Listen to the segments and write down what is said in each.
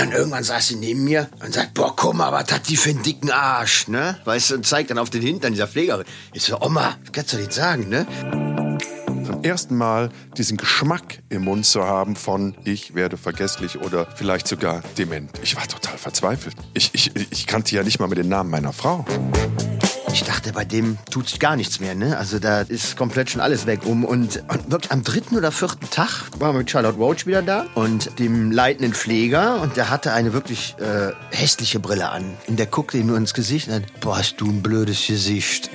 dann irgendwann saß sie neben mir und sagt, boah, guck mal, was hat die für einen dicken Arsch, ne? Weißt du, und zeigt dann auf den Hintern dieser Pflegerin. Ich so, Oma, das kannst du nicht sagen, ne? Zum ersten Mal diesen Geschmack im Mund zu haben von ich werde vergesslich oder vielleicht sogar dement. Ich war total verzweifelt. Ich, ich, ich kannte ja nicht mal mit den Namen meiner Frau. Ich dachte, bei dem tut sich gar nichts mehr, ne? Also da ist komplett schon alles weg um. Und, und wirklich am dritten oder vierten Tag waren wir mit Charlotte Roach wieder da und dem leitenden Pfleger. Und der hatte eine wirklich äh, hässliche Brille an. Und der guckte ihm nur ins Gesicht und hat, boah, hast du ein blödes Gesicht.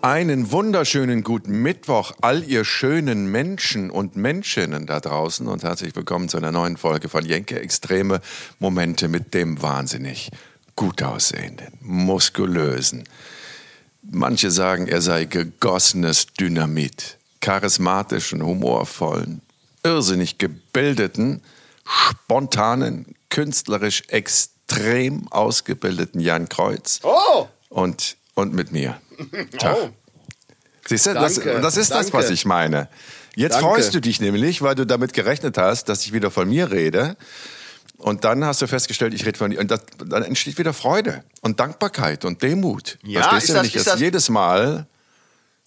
Einen wunderschönen guten Mittwoch, all ihr schönen Menschen und Menschinnen da draußen und herzlich willkommen zu einer neuen Folge von Jenke Extreme Momente mit dem wahnsinnig gut aussehenden, muskulösen. Manche sagen, er sei gegossenes Dynamit, charismatischen, humorvollen, irrsinnig gebildeten, spontanen, künstlerisch extrem ausgebildeten Jan Kreuz. Oh! Und, und mit mir. Tag. Oh. Siehst du, das, das ist das, danke. was ich meine. Jetzt Danke. freust du dich nämlich, weil du damit gerechnet hast, dass ich wieder von mir rede. Und dann hast du festgestellt, ich rede von dir. Und das, dann entsteht wieder Freude und Dankbarkeit und Demut. Ja, Verstehst ist du, wenn das- ich ist das, das- jedes Mal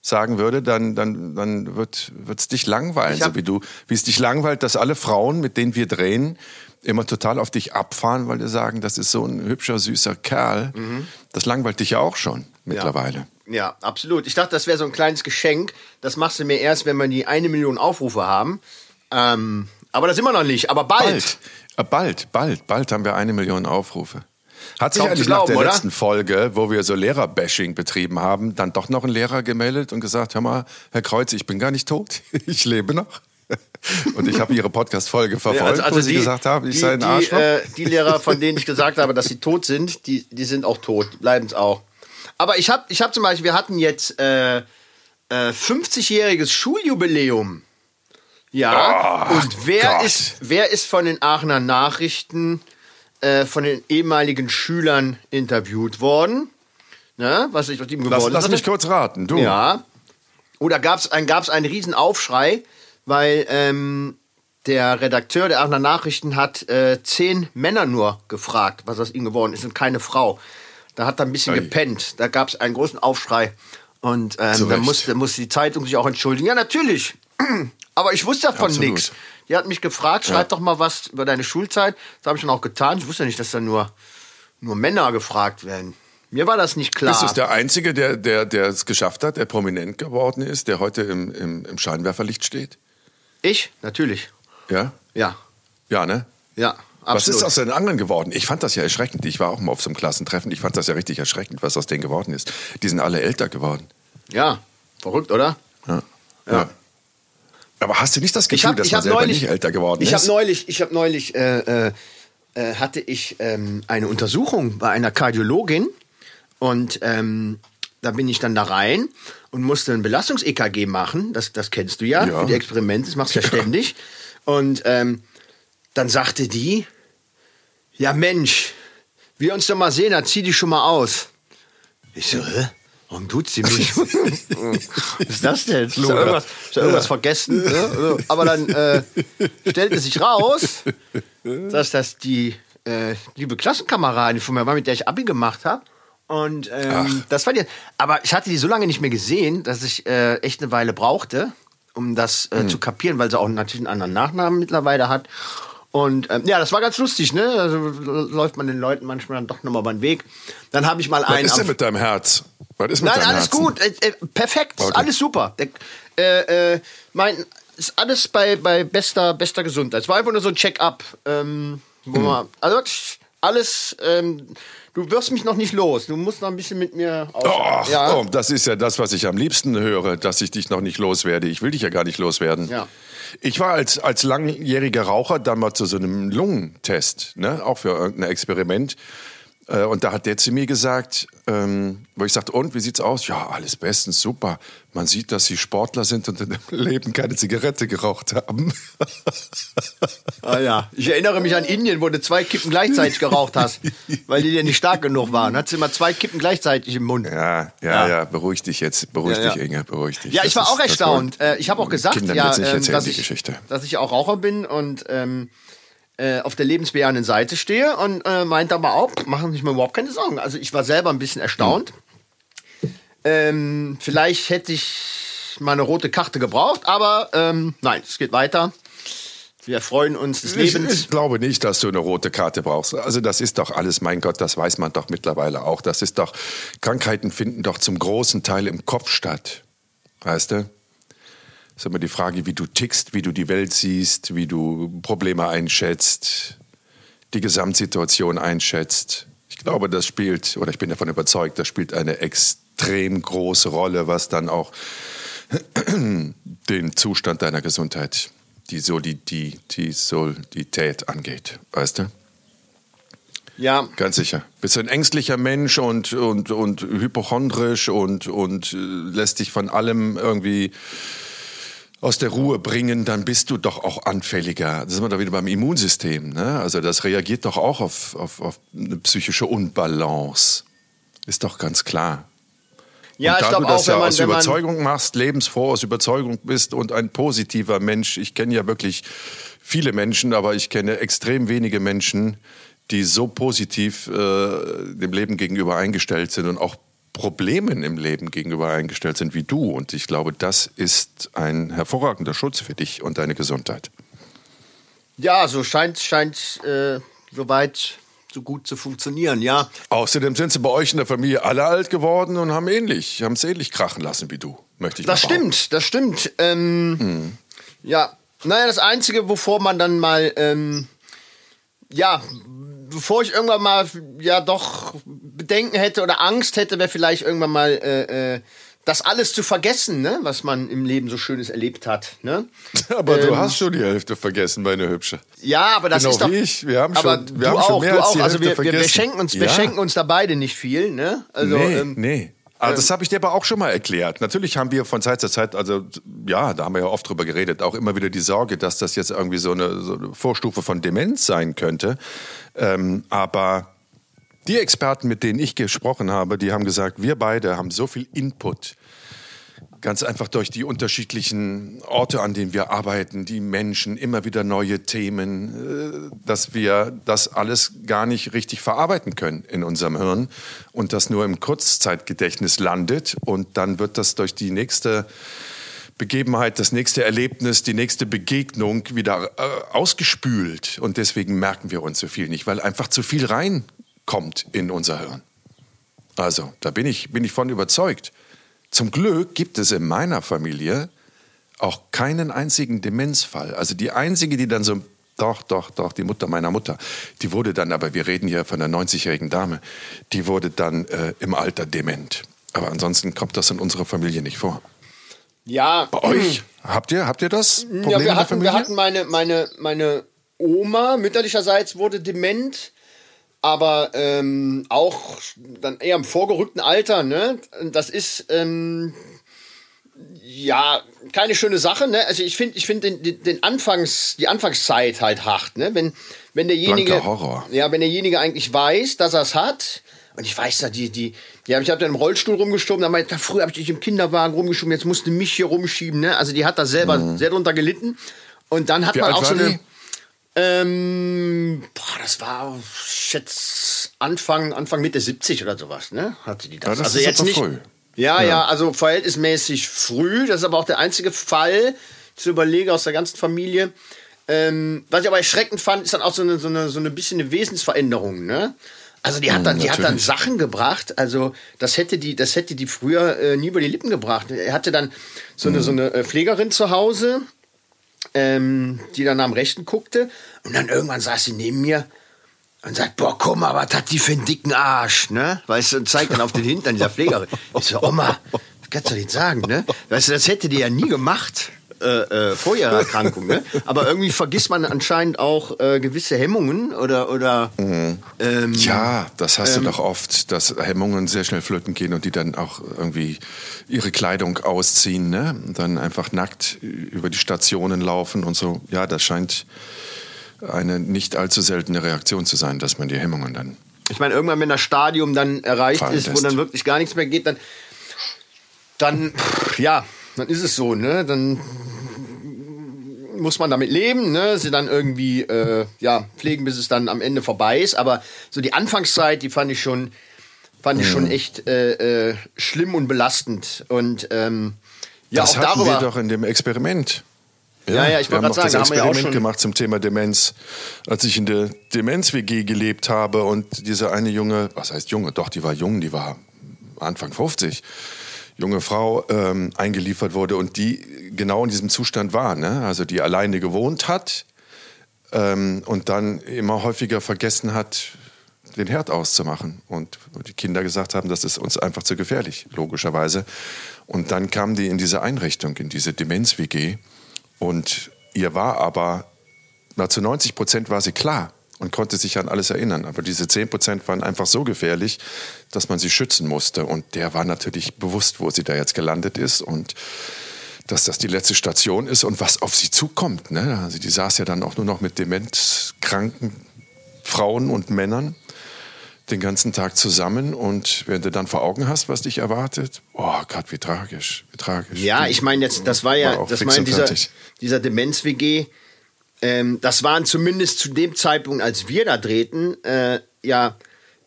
sagen würde, dann, dann, dann wird es dich langweilen, Ich hab- so wie du, wie es dich langweilt, dass alle Frauen, mit denen wir drehen, immer total auf dich abfahren, weil die sagen, das ist so ein hübscher, süßer Kerl. Mhm. Das langweilt dich ja auch schon mittlerweile. Ja, absolut. Ich dachte, das wäre so ein kleines Geschenk. Das machst du mir erst, wenn wir die eine Million Aufrufe haben. Ähm, aber das sind wir noch nicht. Aber bald. Bald, äh, bald, bald, bald haben wir eine Million Aufrufe. Hat sich Kaum eigentlich nach glauben, der oder? letzten Folge, wo wir so Lehrerbashing betrieben haben, dann doch noch ein Lehrer gemeldet und gesagt, hör mal, Herr Kreuz, ich bin gar nicht tot, ich lebe noch. Und ich habe Ihre Podcast-Folge verfolgt, wo Sie gesagt haben, ich die, sei ein die, Arschloch. äh, die Lehrer, von denen ich gesagt habe, dass sie tot sind, die, die sind auch tot, bleiben es auch. Aber ich habe ich hab zum Beispiel, wir hatten jetzt äh, äh, 50-jähriges Schuljubiläum. Ja, Ach und wer Gott. ist, wer ist von den Aachener Nachrichten äh, von den ehemaligen Schülern interviewt worden? Ne? Was ich aus ihm geworden Lass, lass mich kurz raten, du. Ja. Oder gab es ein, gab's einen riesen Aufschrei, weil ähm, der Redakteur der Aachener Nachrichten hat äh, zehn Männer nur gefragt, was aus ihm geworden ist und keine Frau. Da hat er ein bisschen Ei. gepennt. Da gab es einen großen Aufschrei. Und ähm, Recht. musste, musste die Zeitung sich auch entschuldigen. Ja, natürlich. Aber ich wusste davon nichts. Die hat mich gefragt, schreib doch mal was über deine Schulzeit. Das habe ich dann auch getan. Ich wusste nicht, dass da nur, nur Männer gefragt werden. Mir war das nicht klar. Bist du der Einzige, der, der, der es geschafft hat, der prominent geworden ist, der heute im, im, im Scheinwerferlicht steht? ich? Natürlich. Ja? Ja. Ja, ne? Ja. Was Absolut. ist aus den anderen geworden? Ich fand das ja erschreckend. Ich war auch mal auf so einem Klassentreffen. Ich fand das ja richtig erschreckend, was aus denen geworden ist. Die sind alle älter geworden. Ja, verrückt, oder? Ja. Ja. Aber hast du nicht das Ich Gefühl, habe dass ich man hab selber neulich, nicht älter geworden ich ist? habe neulich, ich habe neulich äh, äh, äh, hatte ich ähm, eine Untersuchung bei einer Kardiologin und ähm, da bin ich dann da rein und musste ein Belastungs-EKG machen. Das, das kennst du ja, Ja. für die Experimente. Das machst du ja, ständig. Und ähm, dann sagte die, ja Mensch, wir uns doch mal sehen, dann zieh dich schon mal aus. Ich so, hä? Warum tut sie mich? Was ist das denn? Ist da irgendwas, ist da irgendwas vergessen? Ne? Also, Aber dann äh, stellte sich raus, dass das die äh, liebe Klassenkameradin von mir war, mit der ich Abi gemacht habe. Und ähm, das war die. Aber ich hatte die so lange nicht mehr gesehen, dass ich äh, echt eine Weile brauchte, um das äh, zu kapieren, weil sie auch natürlich einen anderen Nachnamen mittlerweile hat. Und ähm, ja, das war ganz lustig, ne? Also läuft man den Leuten manchmal dann doch nochmal über den Weg. Dann habe ich mal Was einen. ist denn mit deinem Herz? Was ist mit Nein, alles Herzen? gut, äh, äh, perfekt, Okay. alles super. Äh, äh, mein, ist alles bei, bei bester, bester Gesundheit. Es war einfach nur so ein Check-up. Ähm, Hm. man, also alles, ähm, du wirst mich noch nicht los. Du musst noch ein bisschen mit mir. Och, ja. oh, das ist ja das, was ich am liebsten höre, dass ich dich noch nicht loswerde. Ich will dich ja gar nicht loswerden. Ja. Ich war als, als langjähriger Raucher dann mal zu so einem Lungentest, ne? auch für irgendein Experiment. Äh, Und da hat der zu mir gesagt, ähm, wo ich sagte, und wie sieht's aus? Ja, alles bestens, super. Man sieht, dass Sie Sportler sind und in ihrem Leben keine Zigarette geraucht haben. Ah, ja. Ich erinnere mich an Indien, wo du zwei Kippen gleichzeitig geraucht hast, weil die dir nicht stark genug waren. Hattest du immer zwei Kippen gleichzeitig im Mund. Ja, ja, Ja. ja, beruhig dich jetzt, beruhig Ja, ja. dich, Inge, beruhig dich. Ja, Das ich war ist- auch das erstaunt. Äh, ich habe auch gesagt, Kindern ja, ähm, dass, ich, dass ich auch Raucher bin und ähm, äh, auf der lebensbejahenden Seite stehe und äh, meinte aber auch, machen sich mir überhaupt keine Sorgen. Also ich war selber ein bisschen erstaunt. Ähm, vielleicht hätte ich mal eine rote Karte gebraucht, aber ähm, nein, es geht weiter. Wir freuen uns des Ich, Lebens. ich glaube nicht, dass du eine rote Karte brauchst. Also das ist doch alles, mein Gott, das weiß man doch mittlerweile auch. Das ist doch, Krankheiten finden doch zum großen Teil im Kopf statt. Weißt du? Das ist immer die Frage, wie du tickst, wie du die Welt siehst, wie du Probleme einschätzt, die Gesamtsituation einschätzt. Ich glaube, das spielt, oder ich bin davon überzeugt, das spielt eine extrem große Rolle, was dann auch den Zustand deiner Gesundheit, die Solidität angeht. Weißt du? Ja, Ganz sicher. Bist du ein ängstlicher Mensch und, und, und hypochondrisch und, und äh, lässt dich von allem irgendwie aus der Ruhe bringen, dann bist du doch auch anfälliger. Das sind wir da wieder beim Immunsystem. Ne? Also das reagiert doch auch auf, auf, auf eine psychische Unbalance. Ist doch ganz klar. ja und ich da glaube du das auch, ja wenn man, aus Überzeugung machst, lebensfroh aus Überzeugung bist und ein positiver Mensch. Ich kenne ja wirklich viele Menschen, aber ich kenne extrem wenige Menschen, die so positiv äh, dem Leben gegenüber eingestellt sind und auch Problemen im Leben gegenüber eingestellt sind wie du. Und ich glaube, das ist ein hervorragender Schutz für dich und deine Gesundheit. Ja, so scheint, scheint äh, soweit so gut zu funktionieren, ja. Außerdem sind sie bei euch in der Familie alle alt geworden und haben ähnlich, haben es ähnlich krachen lassen wie du, möchte ich Das mal behaupten. stimmt, das stimmt. Ähm, Ja, naja, das Einzige, wovor man dann mal, ähm, ja, bevor ich irgendwann mal, ja, doch Bedenken hätte oder Angst hätte, wäre vielleicht irgendwann mal, äh, äh, das alles zu vergessen, ne, was man im Leben so Schönes erlebt hat, ne? Aber du Ähm, hast schon die Hälfte vergessen, meine Hübsche. Ja, aber das Genau ist doch. wie ich. Wir haben aber schon- du wir haben schon auch, mehr du als auch. die Also wir, Hälfte wir, wir vergessen. schenken uns, wir Ja. schenken uns da beide nicht viel, ne? Also nee, ähm, nee. Also das habe ich dir aber auch schon mal erklärt. Natürlich haben wir von Zeit zu Zeit, also ja, da haben wir ja oft drüber geredet, auch immer wieder die Sorge, dass das jetzt irgendwie so eine, so eine Vorstufe von Demenz sein könnte. Ähm, aber die Experten, mit denen ich gesprochen habe, die haben gesagt, wir beide haben so viel Input. Ganz einfach durch die unterschiedlichen Orte, an denen wir arbeiten, die Menschen, immer wieder neue Themen, äh, dass wir das alles gar nicht richtig verarbeiten können in unserem Hirn und das nur im Kurzzeitgedächtnis landet und dann wird das durch die nächste Begebenheit, das nächste Erlebnis, die nächste Begegnung wieder äh, ausgespült und deswegen merken wir uns so viel nicht, weil einfach zu viel reinkommt in unser Hirn. Also, da bin ich, bin ich von überzeugt. Zum Glück gibt es in meiner Familie auch keinen einzigen Demenzfall. Also die einzige, die dann so, doch, doch, doch, die Mutter meiner Mutter, die wurde dann, aber wir reden hier von einer 90-jährigen Dame, die wurde dann äh, im Alter dement. Aber ansonsten kommt das in unserer Familie nicht vor. ja. Bei euch? Habt ihr, habt ihr das Problem Ja, wir hatten, wir hatten meine, meine, meine Oma mütterlicherseits wurde dement, aber ähm, auch dann eher im vorgerückten Alter. Ne? Das ist ähm, ja keine schöne Sache. Ne? Also ich finde, ich finde den, den- Anfangs, die Anfangszeit halt hart. Ne? Wenn, wenn derjenige, Blanker Horror. ja, wenn derjenige eigentlich weiß, dass er es hat. Und ich weiß da, die, die, die hab, ich habe dann im Rollstuhl rumgeschoben, da meinte, früher habe ich dich im Kinderwagen rumgeschoben, jetzt musste mich hier rumschieben, ne? Also die hat da selber sehr drunter gelitten. Und dann hat Mhm. Wie man auch so eine. die? Ähm, boah, das war ich schätze Anfang, Anfang Mitte 70 oder sowas, ne? Hatte die das. Ja, das also ist jetzt nicht. früh. Ja, ja, also verhältnismäßig früh. Das ist aber auch der einzige Fall, zu überlegen aus der ganzen Familie. Ähm, was ich aber erschreckend fand, ist dann auch so eine, so eine, so eine bisschen eine Wesensveränderung, ne? Also die hat dann, die hat dann. Sachen gebracht, also das hätte die, das hätte die früher äh, nie über die Lippen gebracht. Er hatte dann so eine, so eine äh, Pflegerin zu Hause, ähm, die dann am Rechten guckte und dann irgendwann saß sie neben mir und sagt, boah, guck mal, was hat die für einen dicken Arsch, ne? Weißt du, und zeigt dann auf den Hintern dieser Pflegerin. Ich so, Oma, kannst du nicht sagen, ne? Weißt du, das hätte die ja nie gemacht. Äh, äh, vor ihrer Erkrankung, ne? Aber irgendwie vergisst man anscheinend auch äh, gewisse Hemmungen oder oder ähm, Ja, das hast du doch oft, dass Hemmungen sehr schnell flöten gehen und die dann auch irgendwie ihre Kleidung ausziehen, ne? Und dann einfach nackt über die Stationen laufen und so. Ja, das scheint eine nicht allzu seltene Reaktion zu sein, dass man die Hemmungen dann. Ich meine, irgendwann, wenn das Stadium dann erreicht ist, wo dann wirklich gar nichts mehr geht, dann, dann, ja, dann ist es so, ne? Dann muss man damit leben, ne? Sie dann irgendwie äh, ja pflegen, bis es dann am Ende vorbei ist. Aber so die Anfangszeit, die fand ich schon, fand ich schon echt äh, äh, schlimm und belastend. Und ähm, ja, das auch hatten darüber. wir doch in dem Experiment. Ja, ja, ich wir wollte gerade noch das sagen, da haben wir ja auch Experiment schon- gemacht zum Thema Demenz, als ich in der Demenz-WG gelebt habe und diese eine junge, was heißt junge, doch, die war jung, die war Anfang 50, junge Frau ähm, eingeliefert wurde und die genau in diesem Zustand war, ne? also die alleine gewohnt hat ähm, und dann immer häufiger vergessen hat, den Herd auszumachen. Und die Kinder gesagt haben, das ist uns einfach zu gefährlich, logischerweise. Und dann kam die in diese Einrichtung, in diese Demenz-WG. Und ihr war aber, na, zu 90 Prozent war sie klar und konnte sich an alles erinnern. Aber diese 10 Prozent waren einfach so gefährlich, dass man sie schützen musste. Und der war natürlich bewusst, wo sie da jetzt gelandet ist und dass das die letzte Station ist und was auf sie zukommt. Ne? Also die saß ja dann auch nur noch mit demenzkranken Frauen und Männern den ganzen Tag zusammen und wenn du dann vor Augen hast, was dich erwartet, oh Gott, wie tragisch, wie tragisch. Ja, ich meine jetzt, das war ja, War das war in dieser, dieser Demenz-WG, ähm, das waren zumindest zu dem Zeitpunkt, als wir da drehten, äh, ja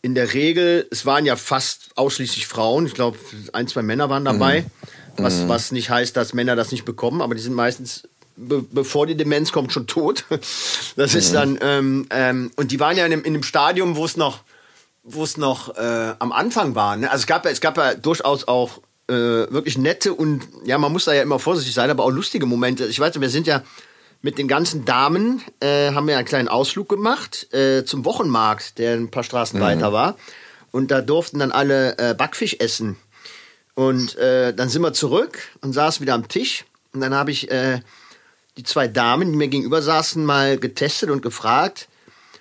in der Regel, es waren ja fast ausschließlich Frauen, ich glaube ein, zwei Männer waren dabei, Mhm. was, was nicht heißt, dass Männer das nicht bekommen, aber die sind meistens, be bevor die Demenz kommt, schon tot. Das Mhm. ist dann, ähm, ähm, und die waren ja in einem, in einem Stadium, wo es noch, wo es noch äh, am Anfang war. Ne? Also es gab ja, es gab ja durchaus auch äh, wirklich nette und ja, man muss da ja immer vorsichtig sein, aber auch lustige Momente. Ich weiß, wir sind ja mit den ganzen Damen äh, haben wir einen kleinen Ausflug gemacht äh, zum Wochenmarkt, der ein paar Straßen weiter war. Und da durften dann alle äh, Backfisch essen. Und äh, dann sind wir zurück und saßen wieder am Tisch. Und dann habe ich äh, die zwei Damen, die mir gegenüber saßen, mal getestet und gefragt.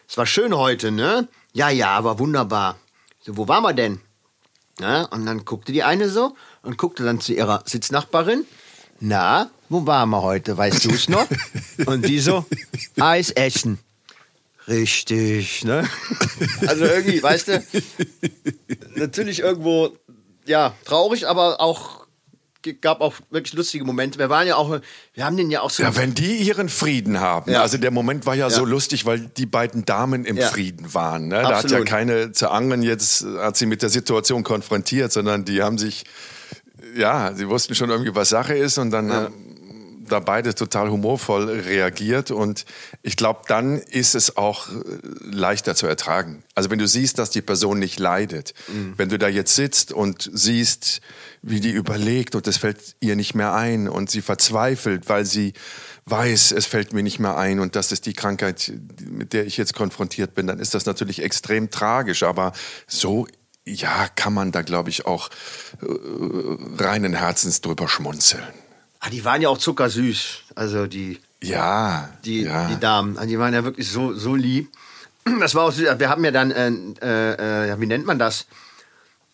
Es war schön heute, ne? Ja, ja, war wunderbar. So, wo waren wir denn? Ja, und dann guckte die eine so und guckte dann zu ihrer Sitznachbarin. Na, wo waren wir heute? Weißt du es noch? und die so, Eis essen. Richtig, ne? Also irgendwie, weißt du, natürlich irgendwo, ja, traurig, aber auch, gab auch wirklich lustige Momente. Wir waren ja auch, wir haben den ja auch so. Ja, wenn die ihren Frieden haben. Ja. Also der Moment war ja, so Ja. lustig, weil die beiden Damen im Ja. Frieden waren. Ne? Da hat ja keine zu Angeln jetzt, hat sie mit der Situation konfrontiert, sondern die haben sich, ja, sie wussten schon irgendwie, was Sache ist und dann haben da beide total humorvoll reagiert und ich glaube, dann ist es auch äh, leichter zu ertragen. Also wenn du siehst, dass die Person nicht leidet, wenn du da jetzt sitzt und siehst, wie die überlegt und es fällt ihr nicht mehr ein und sie verzweifelt, weil sie weiß, es fällt mir nicht mehr ein und das ist die Krankheit, mit der ich jetzt konfrontiert bin, dann ist das natürlich extrem tragisch, aber so ja, kann man da, glaube ich, auch äh, reinen Herzens drüber schmunzeln. Ah, die waren ja auch zuckersüß. Also die, Ja, die, ja. die Damen. Also die waren ja wirklich so, so lieb. Das war auch süß. Wir haben ja dann, äh, äh, äh, ja, wie nennt man das?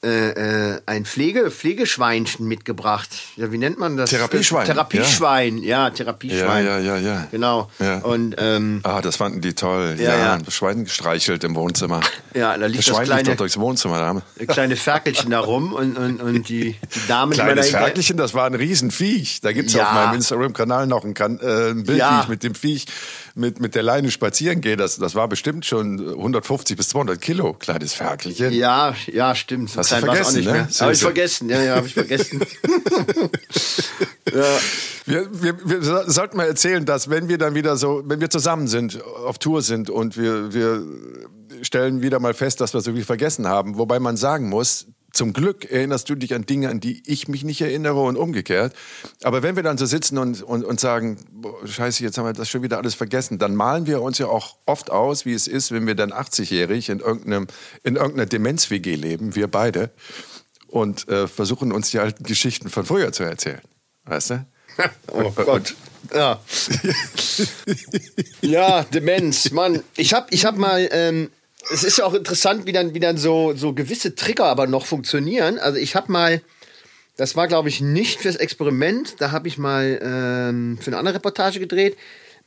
Äh, äh, ein Pflege, Pflegeschweinchen mitgebracht. Ja, wie nennt man das? Therapieschwein, Therapieschwein, ja, ja, Therapieschwein. ja, ja, ja. Genau. Ja. Und ähm, Ah, das fanden die toll. Ja, Ja, ja. das Schwein gestreichelt im Wohnzimmer. Ja, da liegt das das Schwein kleine- doch durchs Wohnzimmer. Da haben kleine Ferkelchen da rum und, und, und die, die Damen, die Kleines Ferkelchen, das war ein Riesenviech. Da gibt's Ja. auf meinem Instagram-Kanal noch ein, kan äh, ein Bild, Ja. wie ich mit dem Viech mit, mit der Leine spazieren gehe. Das, das war bestimmt schon 150 bis 200 Kilo, kleines Ferkelchen. Ja, ja, stimmt. So Hast klein vergessen, auch nicht ne? mehr. Habe ich es. vergessen, ja, ja, habe ich vergessen. ja. Wir, wir, wir so- sollten mal erzählen, dass wenn wir dann wieder so, wenn wir zusammen sind, auf Tour sind und wir, wir stellen wieder mal fest, dass wir so viel vergessen haben, wobei man sagen muss, zum Glück erinnerst du dich an Dinge, an die ich mich nicht erinnere und umgekehrt. Aber wenn wir dann so sitzen und, und, und sagen, boah, scheiße, jetzt haben wir das schon wieder alles vergessen, dann malen wir uns ja auch oft aus, wie es ist, wenn wir dann 80-jährig in, irgendeinem, in irgendeiner Demenz-WG leben, wir beide, und äh, versuchen uns die alten Geschichten von früher zu erzählen. Weißt du? Oh Gott. Ja. ja, Demenz, Mann. Ich hab, ich hab mal, ähm, es ist ja auch interessant, wie dann, wie dann so, so gewisse Trigger aber noch funktionieren. Also ich hab mal, das war glaube ich nicht fürs Experiment, da habe ich mal ähm, für eine andere Reportage gedreht,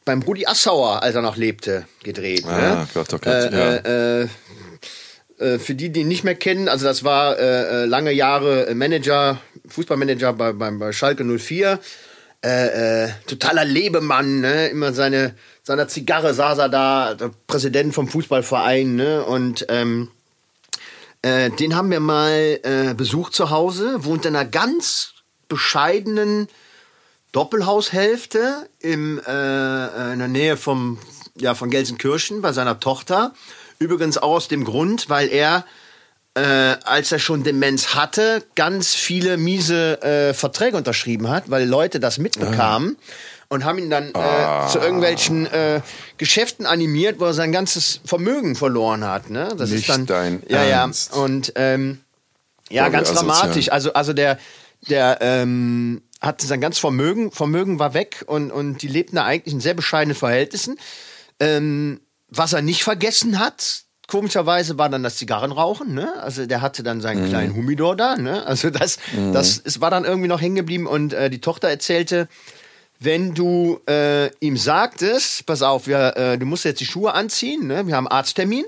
beim Rudi Assauer, als er noch lebte, gedreht. Ah, ne? Gott, oh Gott, äh, ja. äh, äh, für die, die ihn nicht mehr kennen, also das war äh, äh, lange Jahre Manager, Fußballmanager bei, bei, bei Schalke 04. äh, äh, totaler Lebemann, ne? Immer seine seiner Zigarre saß er da, der Präsident vom Fußballverein, ne? Und ähm, äh, den haben wir mal äh, besucht zu Hause, wohnt in einer ganz bescheidenen Doppelhaushälfte im, äh, äh, in der Nähe vom, ja, von Gelsenkirchen bei seiner Tochter. Übrigens auch aus dem Grund, weil er, äh, als er schon Demenz hatte, ganz viele miese äh, Verträge unterschrieben hat, weil Leute das mitbekamen. Und haben ihn dann äh, zu irgendwelchen äh, Geschäften animiert, wo er sein ganzes Vermögen verloren hat. Ne? Das Nicht ist dann, dein ja, Ernst. ja. Und ähm, ja, Voll ganz asozial. dramatisch. Also, also der, der ähm, hatte sein ganzes Vermögen, Vermögen war weg und, und die lebten da eigentlich in sehr bescheidenen Verhältnissen. Ähm, was er nicht vergessen hat, komischerweise war dann das Zigarrenrauchen, ne? Also der hatte dann seinen Mhm. kleinen Humidor da, ne? Also das, das es war dann irgendwie noch hängen geblieben und äh, die Tochter erzählte, wenn du äh, ihm sagtest, pass auf, wir, äh, du musst jetzt die Schuhe anziehen, ne? Wir haben Arzttermin,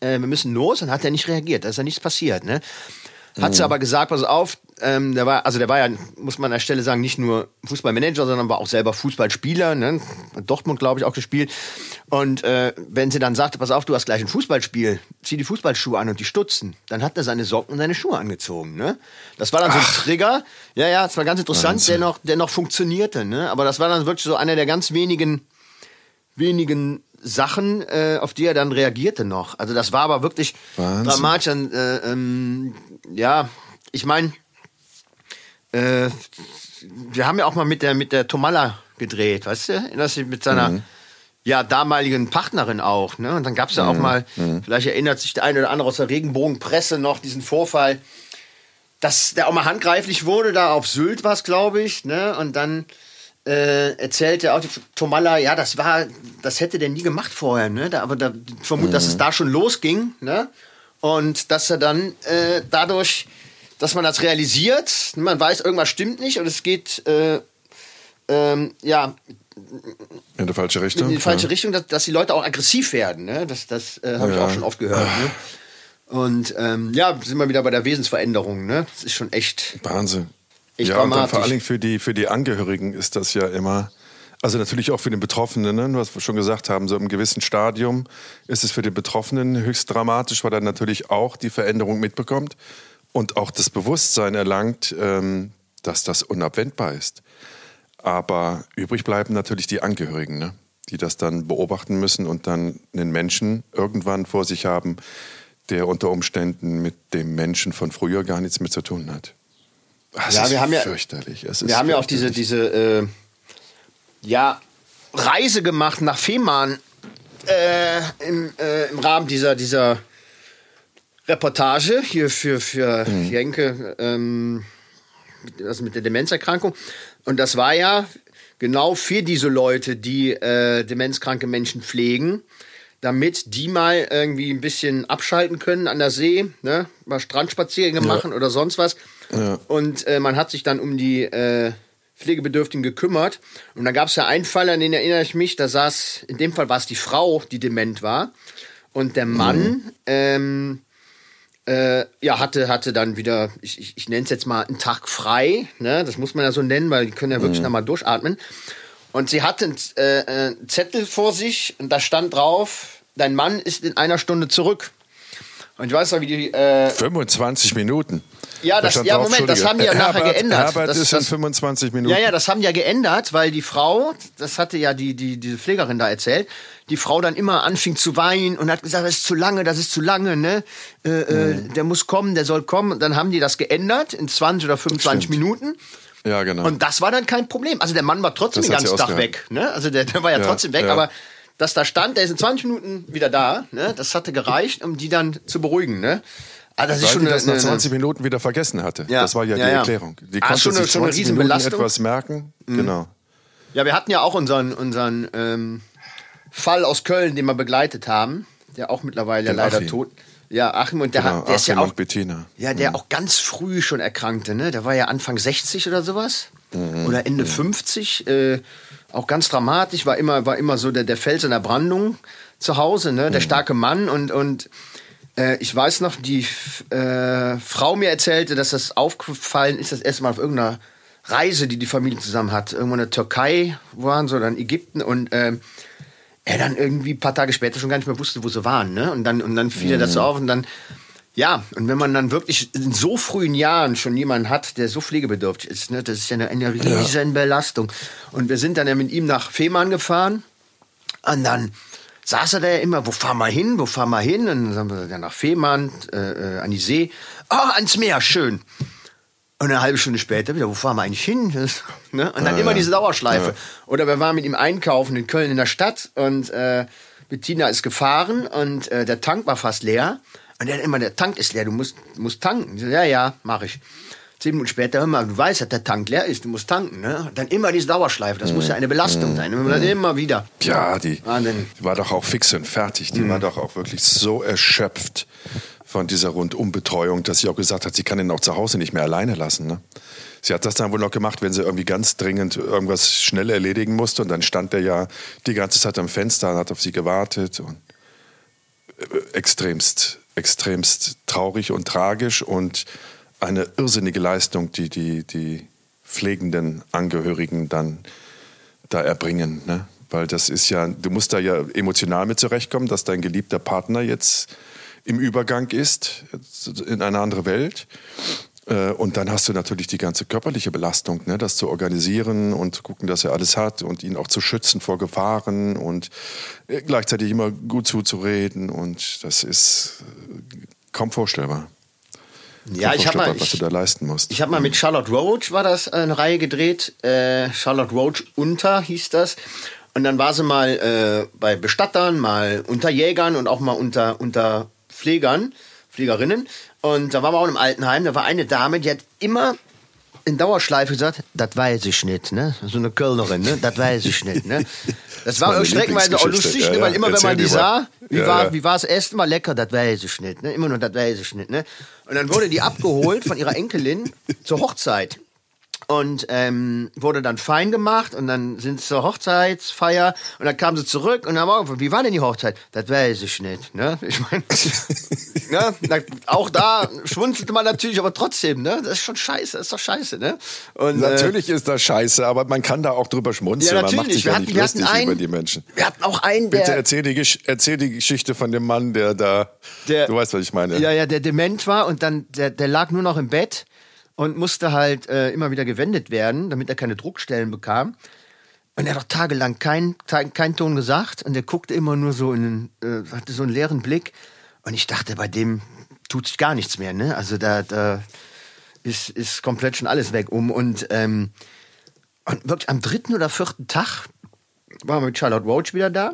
äh, wir müssen los, dann hat er nicht reagiert, da ist ja nichts passiert, ne? Hat sie aber gesagt, pass auf, ähm, der war, also der war ja, muss man an der Stelle sagen, nicht nur Fußballmanager, sondern war auch selber Fußballspieler, ne? Hat Dortmund, glaube ich, auch gespielt. Und äh, wenn sie dann sagte, pass auf, du hast gleich ein Fußballspiel, zieh die Fußballschuhe an und die Stutzen, dann hat er seine Socken und seine Schuhe angezogen, ne? Das war dann so ein Trigger. Ja, ja, das war ganz interessant, der noch, der noch funktionierte, ne? Aber das war dann wirklich so einer der ganz wenigen wenigen Sachen, äh, auf die er dann reagierte noch. Also das war aber wirklich Wahnsinn. dramatisch. Äh, ähm, ja, ich meine, äh, wir haben ja auch mal mit der mit der Tomalla gedreht, weißt du? Das mit seiner ja damaligen Partnerin auch, ne? Und dann gab's ja auch mal, vielleicht erinnert sich der eine oder andere aus der Regenbogenpresse noch diesen Vorfall, dass der auch mal handgreiflich wurde, da auf Sylt war es, glaube ich, ne? Und dann äh, erzählte auch die Tomalla, ja, das war, das hätte der nie gemacht vorher, ne? Da, aber da ich vermute, dass es da schon losging, ne? Und dass er dann äh, dadurch, dass man das realisiert, man weiß, irgendwas stimmt nicht und es geht äh, ähm, ja In die falsche Richtung. in die falsche ja. Richtung, dass, dass die Leute auch aggressiv werden. Ne? Das, das äh, habe ich Ja. auch schon oft gehört. Ne? Und ähm, ja, sind wir wieder bei der Wesensveränderung. Ne? Das ist schon echt. Wahnsinn. Echt ja, und dann vor allen Dingen für die, für die Angehörigen ist das ja immer, also natürlich auch für den Betroffenen, ne? was wir schon gesagt haben, so im gewissen Stadium ist es für den Betroffenen höchst dramatisch, weil er natürlich auch die Veränderung mitbekommt und auch das Bewusstsein erlangt, ähm, dass das unabwendbar ist. Aber übrig bleiben natürlich die Angehörigen, ne? die das dann beobachten müssen und dann einen Menschen irgendwann vor sich haben, der unter Umständen mit dem Menschen von früher gar nichts mehr zu tun hat. Es Ja, ist wir haben ja- fürchterlich. Es Wir haben ja auch diese, diese äh, ja, Reise gemacht nach Fehmarn äh, im, äh, im Rahmen dieser, dieser Reportage hier für, für Mhm. Jenke, ähm, also mit der Demenzerkrankung. Und das war ja genau für diese Leute, die äh, demenzkranke Menschen pflegen, damit die mal irgendwie ein bisschen abschalten können an der See, ne? mal Strandspaziergänge machen oder sonst was. Und äh, man hat sich dann um die äh, Pflegebedürftigen gekümmert. Und da gab es ja einen Fall, an den erinnere ich mich, da saß, in dem Fall war es die Frau, die dement war. Und der Mann, ähm, äh, ja, hatte, hatte dann wieder, ich, ich, ich nenne es jetzt mal einen Tag frei, ne? Das muss man ja so nennen, weil die können ja wirklich noch mal durchatmen. Und sie hatte einen äh, einen Zettel vor sich und da stand drauf, dein Mann ist in einer Stunde zurück. Und ich weiß noch, wie die, äh, 25 Minuten. Ja, Da das- stand ja, drauf, Moment, das haben die ja nachher Herbert, geändert. Herbert Das- ist in das- 25 Minuten. Ja, ja, das haben die ja geändert, weil die Frau, das hatte ja die, die, diese Pflegerin da erzählt, die Frau dann immer anfing zu weinen und hat gesagt, das ist zu lange, das ist zu lange, ne? Äh, äh, der muss kommen, der soll kommen. Und dann haben die das geändert in 20 oder 25 Stimmt. Minuten. Ja, genau. Und das war dann kein Problem. Also der Mann war trotzdem Das den ganzen Tag weg, ne? Also der, der war ja, Ja, trotzdem weg, ja. aber dass da stand, der ist in 20 Minuten wieder da, ne? Das hatte gereicht, um die dann zu beruhigen, ne? Ah, das ist schon eine, das nach eine, 20 Minuten wieder vergessen hatte. Ja, Das war ja, ja, die ja. Erklärung. Die Ah, konnte schon eine- sich schon eine 20 Minuten etwas merken. Mhm. Genau. Ja, wir hatten ja auch unseren, unseren ähm, Fall aus Köln, den wir begleitet haben, der auch mittlerweile Den leider Achim. tot. Ja, Achim und der, genau. hat, der ist ja Achim auch, Bettina. ja, der auch ganz früh schon erkrankte, ne? Der war ja Anfang 60 oder sowas Mhm. oder Ende 50, äh, auch ganz dramatisch, war immer, war immer so der, der Fels in der Brandung zu Hause, ne? Mhm. Der starke Mann und und äh, ich weiß noch, die äh, Frau mir erzählte, dass das aufgefallen ist, das erste Mal auf irgendeiner Reise, die die Familie zusammen hat. Irgendwo in der Türkei waren sie, dann Ägypten und ähm, er dann irgendwie ein paar Tage später schon gar nicht mehr wusste, wo sie waren. Ne? Und dann, und dann fiel er das so auf und dann, ja, und wenn man dann wirklich in so frühen Jahren schon jemanden hat, der so pflegebedürftig ist, ne, das ist ja eine, eine riesen Belastung. Und wir sind dann ja mit ihm nach Fehmarn gefahren und dann saß er da ja immer, wo fahren wir hin, wo fahren wir hin? Und dann sind wir dann nach Fehmarn, äh, äh, an die See. Ah, ans Meer, schön. Und eine halbe Stunde später wieder, wo fahren wir eigentlich hin? Ne? Und dann immer diese Dauerschleife. Oder wir waren mit ihm einkaufen in Köln in der Stadt und äh, Bettina ist gefahren und äh, der Tank war fast leer. Und er hat immer, der Tank ist leer, du musst, musst tanken. So, ja, ja, mach ich. Zehn Minuten später, hör mal, du weißt, dass der Tank leer ist, du musst tanken. Ne? Dann immer diese Dauerschleife, das muss ja eine Belastung sein. Und dann immer wieder. Ja, die, die war doch auch fix und fertig. Die war doch auch wirklich so erschöpft von dieser Rundumbetreuung, dass sie auch gesagt hat, sie kann ihn auch zu Hause nicht mehr alleine lassen. Ne? Sie hat das dann wohl noch gemacht, wenn sie irgendwie ganz dringend irgendwas schnell erledigen musste. Und dann stand er ja die ganze Zeit am Fenster und hat auf sie gewartet. Und äh, extremst, extremst traurig und tragisch und eine irrsinnige Leistung, die die, die pflegenden Angehörigen dann da erbringen. Ne? Weil das ist ja, du musst da ja emotional mit zurechtkommen, dass dein geliebter Partner jetzt im Übergang ist in eine andere Welt. Äh, Und dann hast du natürlich die ganze körperliche Belastung, ne? das zu organisieren und zu gucken, dass er alles hat und ihn auch zu schützen vor Gefahren und äh, gleichzeitig immer gut zuzureden. Und das ist äh, kaum vorstellbar. Ja, ich habe mal, was du da leisten musst. ich hab mal mit Charlotte Roach war das äh, eine Reihe gedreht. Äh, Charlotte Roach unter hieß das. Und dann war sie mal äh, bei Bestattern, mal unter Jägern und auch mal unter, unter Pflegern, Pflegerinnen. Und da waren wir auch im Altenheim. Da war eine Dame, die hat immer in Dauerschleife gesagt, das weiß ich nicht, ne? So eine Kölnerin, ne? Das weiß ich nicht, ne? Das war streckenweise auch lustig, Ja, ne? ja. weil immer wenn man die sah, wie Ja, war, ja. war das Essen, war lecker, das weiß ich nicht, ne? Immer nur, das weiß ich nicht, ne? Und dann wurde die abgeholt von ihrer Enkelin zur Hochzeit und ähm, wurde dann fein gemacht und dann sind sie zur Hochzeitsfeier und dann kam sie zurück und dann haben wir gefragt, wie war denn die Hochzeit? Das weiß ich nicht, ne? Ich meine, ne? Na, auch da schmunzelte man natürlich, aber trotzdem, ne? Das ist schon scheiße, das ist doch scheiße, ne? Und, äh, Natürlich ist das scheiße, aber man kann da auch drüber schmunzeln. Ja, man macht natürlich. sich Wir ja hatten- nicht lustig einen- über die Menschen. wir hatten auch einen, der... Bitte erzähl die, erzähl die Geschichte von dem Mann, der da. Der- du weißt, was ich meine. Ja, ja, der dement war und dann, der, der lag nur noch im Bett und musste halt äh, immer wieder gewendet werden, damit er keine Druckstellen bekam. Und er hat doch tagelang keinen kein, Ton gesagt und der guckte immer nur so in, den, äh, hatte so einen leeren Blick. Und ich dachte, bei dem tut sich gar nichts mehr, ne? Also da, da ist, ist komplett schon alles weg um. Und, ähm, und wirklich am dritten oder vierten Tag waren wir mit Charlotte Roach wieder da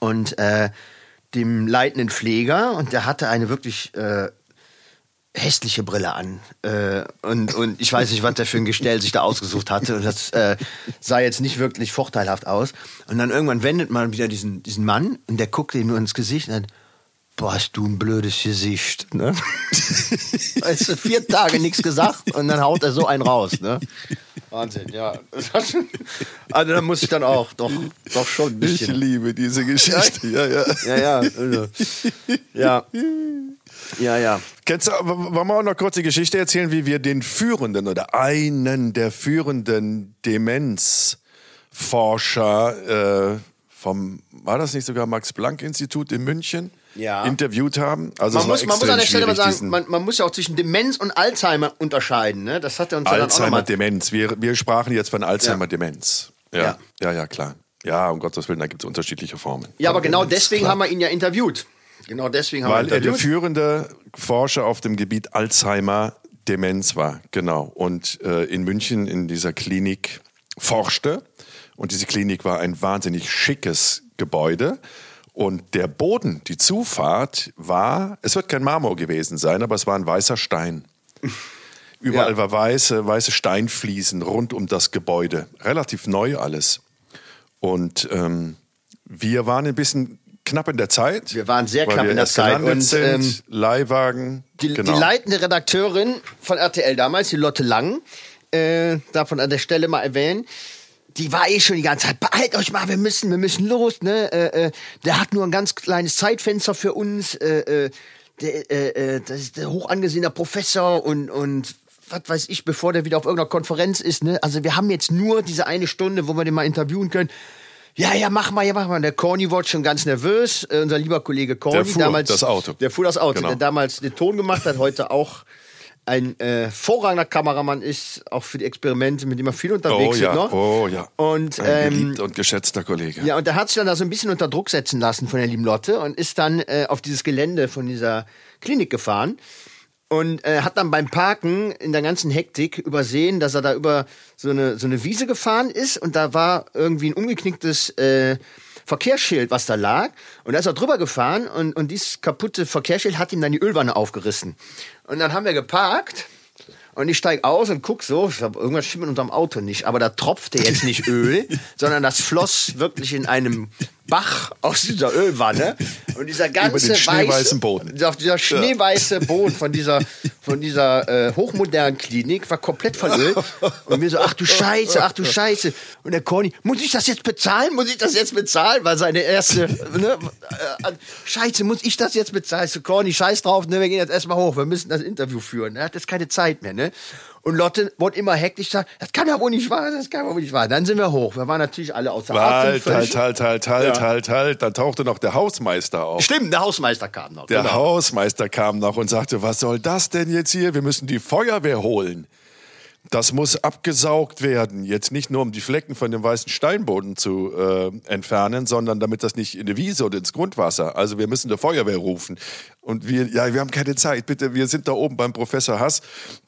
und äh, dem leitenden Pfleger und der hatte eine wirklich äh, hässliche Brille an äh, und und ich weiß nicht, was der für ein Gestell sich da ausgesucht hatte und das äh, sah jetzt nicht wirklich vorteilhaft aus und dann irgendwann wendet man wieder diesen diesen Mann und der guckte ihm nur ins Gesicht und dann Boah, hast du ein blödes Gesicht, ne? weißt du, vier Tage nichts gesagt und dann haut er so einen raus, ne? Wahnsinn, ja. Also da muss ich dann auch doch, doch schon ein Ich bisschen. liebe diese Geschichte. Ja, ja. Ja, ja, also, ja. Ja, ja. Kennst du, wollen wir auch noch kurz die Geschichte erzählen, wie wir den führenden oder einen der führenden Demenzforscher äh, vom, war das nicht sogar Max-Planck-Institut in München, Ja. interviewt haben? Also Man muss, man muss an der Stelle mal sagen, man, man muss ja auch zwischen Demenz und Alzheimer unterscheiden, ne? Das hat er uns. Alzheimer-Demenz. Wir, wir sprachen jetzt von Alzheimer-Demenz. Ja. Ja. ja, ja, klar. Ja, um Gottes Willen, da gibt es unterschiedliche Formen. Ja, aber genau Demenz, deswegen klar. haben wir ihn ja interviewt. Genau deswegen haben Weil wir er der führende Forscher auf dem Gebiet Alzheimer Demenz war, genau. Und äh, in München in dieser Klinik forschte. Und diese Klinik war ein wahnsinnig schickes Gebäude. Und der Boden, die Zufahrt war, es wird kein Marmor gewesen sein, aber es war ein weißer Stein. Überall Ja. war weiße, weiße Steinfliesen rund um das Gebäude. Relativ neu alles. Und ähm, wir waren ein bisschen knapp in der Zeit. Wir waren sehr knapp in der Zeit. Und, sind, ähm, Leihwagen. Die, genau. die leitende Redakteurin von RTL damals, die Lotte Lang, äh, davon an der Stelle mal erwähnen, die war eh schon die ganze Zeit, behalt euch mal, wir müssen, wir müssen los, ne? Äh, äh, der hat nur ein ganz kleines Zeitfenster für uns, äh, äh, der, äh, äh, das ist der hoch angesehener Professor und, und was weiß ich, bevor der wieder auf irgendeiner Konferenz ist. Ne? Also wir haben jetzt nur diese eine Stunde, wo wir den mal interviewen können. Ja, ja, mach mal, ja, mach mal. Der Corny wurde schon ganz nervös. Äh, unser lieber Kollege Corny, Der fuhr damals das Auto. Der fuhr das Auto, Genau. der damals den Ton gemacht hat, heute auch ein äh, vorragender Kameramann ist, auch für die Experimente, mit dem er viel unterwegs Oh ja, ist noch. oh ja. Und Ein ähm, und geschätzter Kollege. ja, und der hat sich dann da so ein bisschen unter Druck setzen lassen von der lieben Lotte und ist dann äh, auf dieses Gelände von dieser Klinik gefahren und äh, hat dann beim Parken in der ganzen Hektik übersehen, dass er da über so eine, so eine Wiese gefahren ist und da war irgendwie ein umgeknicktes äh, Verkehrsschild, was da lag. Und da ist er drüber gefahren und, und dieses kaputte Verkehrsschild hat ihm dann die Ölwanne aufgerissen. Und dann haben wir geparkt. Und ich steig aus und guck so, ich glaub, irgendwas stimmt mit unserem Auto nicht. Aber da tropfte jetzt nicht Öl, sondern das floss wirklich in einem Bach aus dieser Ölwanne. Und dieser ganze den schneeweißen weiße, Boden. Auf dieser schneeweiße Boden von dieser, von dieser äh, hochmodernen Klinik war komplett verölt. Und mir so, ach du Scheiße, ach du Scheiße. Und der Corny, muss ich das jetzt bezahlen? Muss ich das jetzt bezahlen? War seine erste, ne? Äh, Scheiße, muss ich das jetzt bezahlen? So, Corny, scheiß drauf, ne? Wir gehen jetzt erstmal hoch, wir müssen das Interview führen. Er hat jetzt keine Zeit mehr, ne? Und Lotte wurde immer hektisch sagen, das kann ja wohl nicht wahr sein, das kann ja wohl nicht wahr sein. Dann sind wir hoch. Wir waren natürlich alle außer. Halt, halt, halt, halt, halt, Ja. halt, halt. Dann tauchte noch der Hausmeister auf. Stimmt, der Hausmeister kam noch. Der genau. Hausmeister kam noch und sagte, was soll das denn jetzt hier? Wir müssen die Feuerwehr holen. Das muss abgesaugt werden. Jetzt nicht nur, um die Flecken von dem weißen Steinboden zu äh, entfernen, sondern damit das nicht in die Wiese oder ins Grundwasser. Also wir müssen der Feuerwehr rufen. Und wir, ja, wir haben keine Zeit. Bitte, wir sind da oben beim Professor Hass.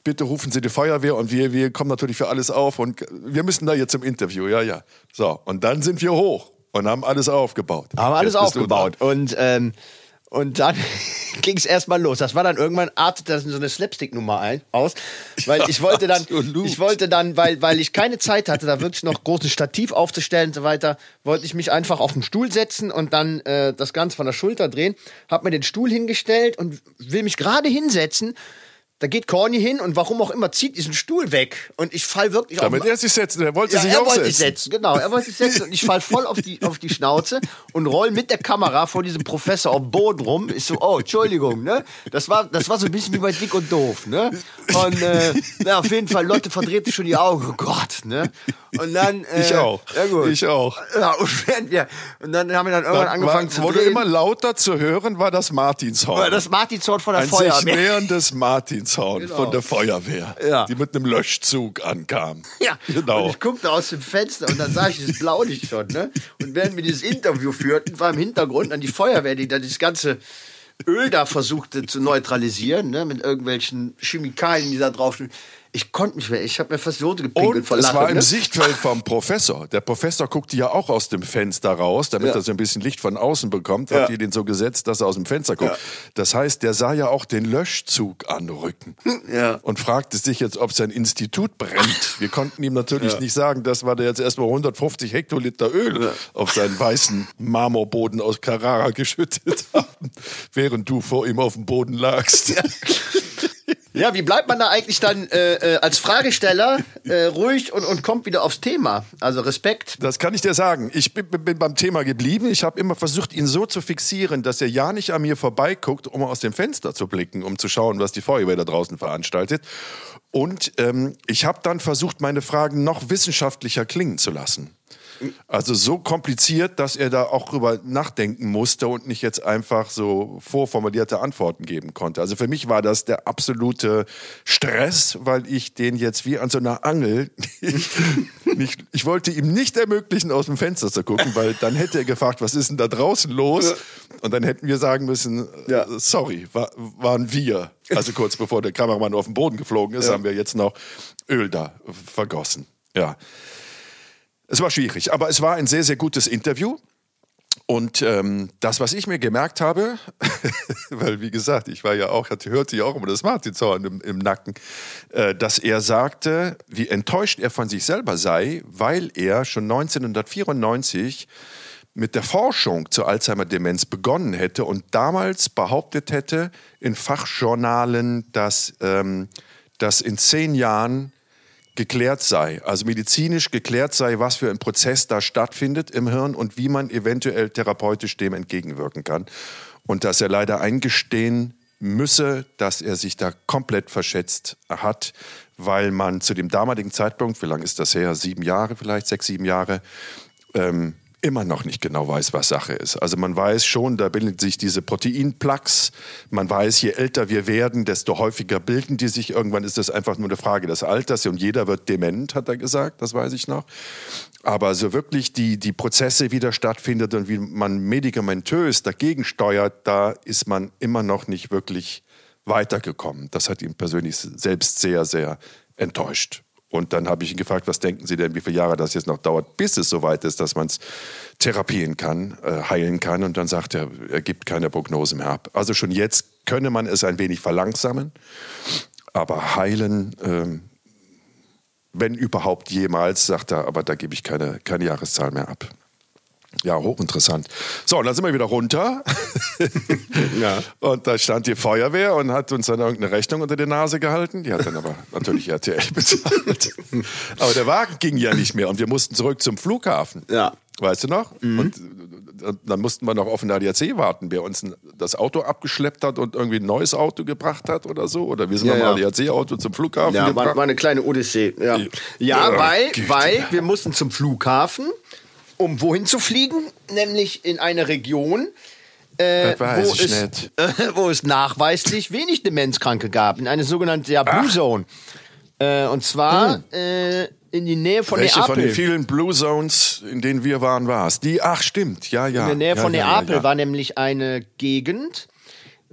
Bitte rufen Sie die Feuerwehr und wir, wir kommen natürlich für alles auf. Und wir müssen da jetzt zum Interview. Ja, ja. So, und dann sind wir hoch und haben alles aufgebaut. Haben alles aufgebaut. Und, ähm, und dann ging es erstmal los. Das war dann irgendwann artete das in so eine Slapstick-Nummer ein, aus. Weil ich wollte dann, absolut. ich wollte dann, weil, weil ich keine Zeit hatte, da wirklich noch großen Stativ aufzustellen und so weiter, wollte ich mich einfach auf den Stuhl setzen und dann äh, das Ganze von der Schulter drehen. Hab mir den Stuhl hingestellt und will mich gerade hinsetzen. Da geht Corny hin und warum auch immer zieht diesen Stuhl weg. Und ich fall wirklich Damit auf. er sich setzt, er wollte Ja, sich er auch wollte setzen. sich setzen, genau. Er wollte sich setzen und ich fall voll auf die, auf die Schnauze und roll mit der Kamera vor diesem Professor auf dem Boden rum. Ich so, oh, Entschuldigung, ne? Das war, das war so ein bisschen wie bei Dick und Doof, ne? Und, äh, na, auf jeden Fall, Leute verdrehte schon die Augen. Oh Gott, ne? Und dann, äh, Ich auch. Ja, gut. Ich auch. Ja, und während wir, und dann haben wir dann irgendwann Dann angefangen war, zu wurde drehen. immer lauter zu hören, war das Martinshorn. das Martinshorn von der ein sich Feuerwehr. näherndes Martinshorn Genau. von der Feuerwehr, Ja. die mit einem Löschzug ankam. Ja, genau. Und ich guckte aus dem Fenster und dann sah ich dieses Blaulicht schon, ne? Und während wir dieses Interview führten, war im Hintergrund dann die Feuerwehr, die dann das ganze Öl da versuchte zu neutralisieren, ne? Mit irgendwelchen Chemikalien, die da drauf stehen. Ich konnte nicht mehr, ich habe mir fast die Hose gepinkelt Und vor es Lachen. war im ne? Sichtfeld vom Professor. Der Professor guckte ja auch aus dem Fenster raus, damit Ja. er so ein bisschen Licht von außen bekommt. Ja. Hat ihr den so gesetzt, dass er aus dem Fenster guckt. Ja. Das heißt, der sah ja auch den Löschzug anrücken. Ja. Und fragte sich jetzt, ob sein Institut brennt. Wir konnten ihm natürlich nicht sagen, dass wir da jetzt erstmal 150 Hektoliter Öl auf seinen weißen Marmorboden aus Carrara geschüttet haben, während du vor ihm auf dem Boden lagst. Ja, wie bleibt man da eigentlich dann äh, äh, als Fragesteller äh, ruhig und, und kommt wieder aufs Thema? Also Respekt. Das kann ich dir sagen. Ich bin, bin beim Thema geblieben. Ich habe immer versucht, ihn so zu fixieren, dass er ja nicht an mir vorbeiguckt, um aus dem Fenster zu blicken, um zu schauen, was die Feuerwehr da draußen veranstaltet. Und ähm, ich habe dann versucht, meine Fragen noch wissenschaftlicher klingen zu lassen. Also so kompliziert, dass er da auch drüber nachdenken musste und nicht jetzt einfach so vorformulierte Antworten geben konnte. Also für mich war das der absolute Stress, weil ich den jetzt wie an so einer Angel nicht, ich wollte ihm nicht ermöglichen, aus dem Fenster zu gucken, weil dann hätte er gefragt, was ist denn da draußen los? Und dann hätten wir sagen müssen, Ja. äh, sorry, wa waren wir. Also kurz bevor der Kameramann auf den Boden geflogen ist, haben wir jetzt noch Öl da vergossen. Ja. Es war schwierig, aber es war ein sehr, sehr gutes Interview. Und ähm, das, was ich mir gemerkt habe, weil wie gesagt, ich war ja auch, hatte, hörte ja auch immer das Martinshorn im, im Nacken, äh, dass er sagte, wie enttäuscht er von sich selber sei, weil er schon 1994 mit der Forschung zur Alzheimer-Demenz begonnen hätte und damals behauptet hätte in Fachjournalen, dass, ähm, dass in zehn Jahren geklärt sei, also medizinisch geklärt sei, was für ein Prozess da stattfindet im Hirn und wie man eventuell therapeutisch dem entgegenwirken kann. Und dass er leider eingestehen müsse, dass er sich da komplett verschätzt hat, weil man zu dem damaligen Zeitpunkt, wie lange ist das her? Sieben Jahre vielleicht, sechs, sieben Jahre, ähm, immer noch nicht genau weiß, was Sache ist. Also man weiß schon, da bilden sich diese Proteinplaques. Man weiß, je älter wir werden, desto häufiger bilden die sich. Irgendwann ist das einfach nur eine Frage des Alters und jeder wird dement, hat er gesagt, das weiß ich noch. Aber so wirklich die, die Prozesse wieder stattfindet und wie man medikamentös dagegen steuert, da ist man immer noch nicht wirklich weitergekommen. Das hat ihn persönlich selbst sehr, sehr enttäuscht. Und dann habe ich ihn gefragt, was denken Sie denn, wie viele Jahre das jetzt noch dauert, bis es soweit ist, dass man es therapieren kann, äh, heilen kann. Und dann sagt er, er gibt keine Prognose mehr ab. Also schon jetzt könne man es ein wenig verlangsamen, aber heilen, ähm, wenn überhaupt jemals, sagt er, aber da gebe ich keine, keine Jahreszahl mehr ab. Ja, hochinteressant. So, und dann sind wir wieder runter. ja. Und da stand die Feuerwehr und hat uns dann irgendeine Rechnung unter die Nase gehalten. Die hat dann aber natürlich RTL bezahlt. aber der Wagen ging ja nicht mehr und wir mussten zurück zum Flughafen. Ja. Weißt du noch? Mhm. Und dann mussten wir noch auf den ADAC warten, wer uns das Auto abgeschleppt hat und irgendwie ein neues Auto gebracht hat oder so. Oder wir sind ja, nochmal ja. ADAC-Auto zum Flughafen ja, gebracht. War, war eine kleine Odyssee. Ja, ja, ja weil, weil wir mussten zum Flughafen um wohin zu fliegen, nämlich in eine Region, äh, wo, es, äh, wo, es, nachweislich wenig Demenzkranke gab, in eine sogenannte ja, Blue Zone. Äh, und zwar hm. Äh, in die Nähe von Welche Neapel. von den vielen Blue Zones, in denen wir waren, war es? Die, ach stimmt, ja, ja. In der Nähe ja, von ja, Neapel ja, war nämlich eine Gegend.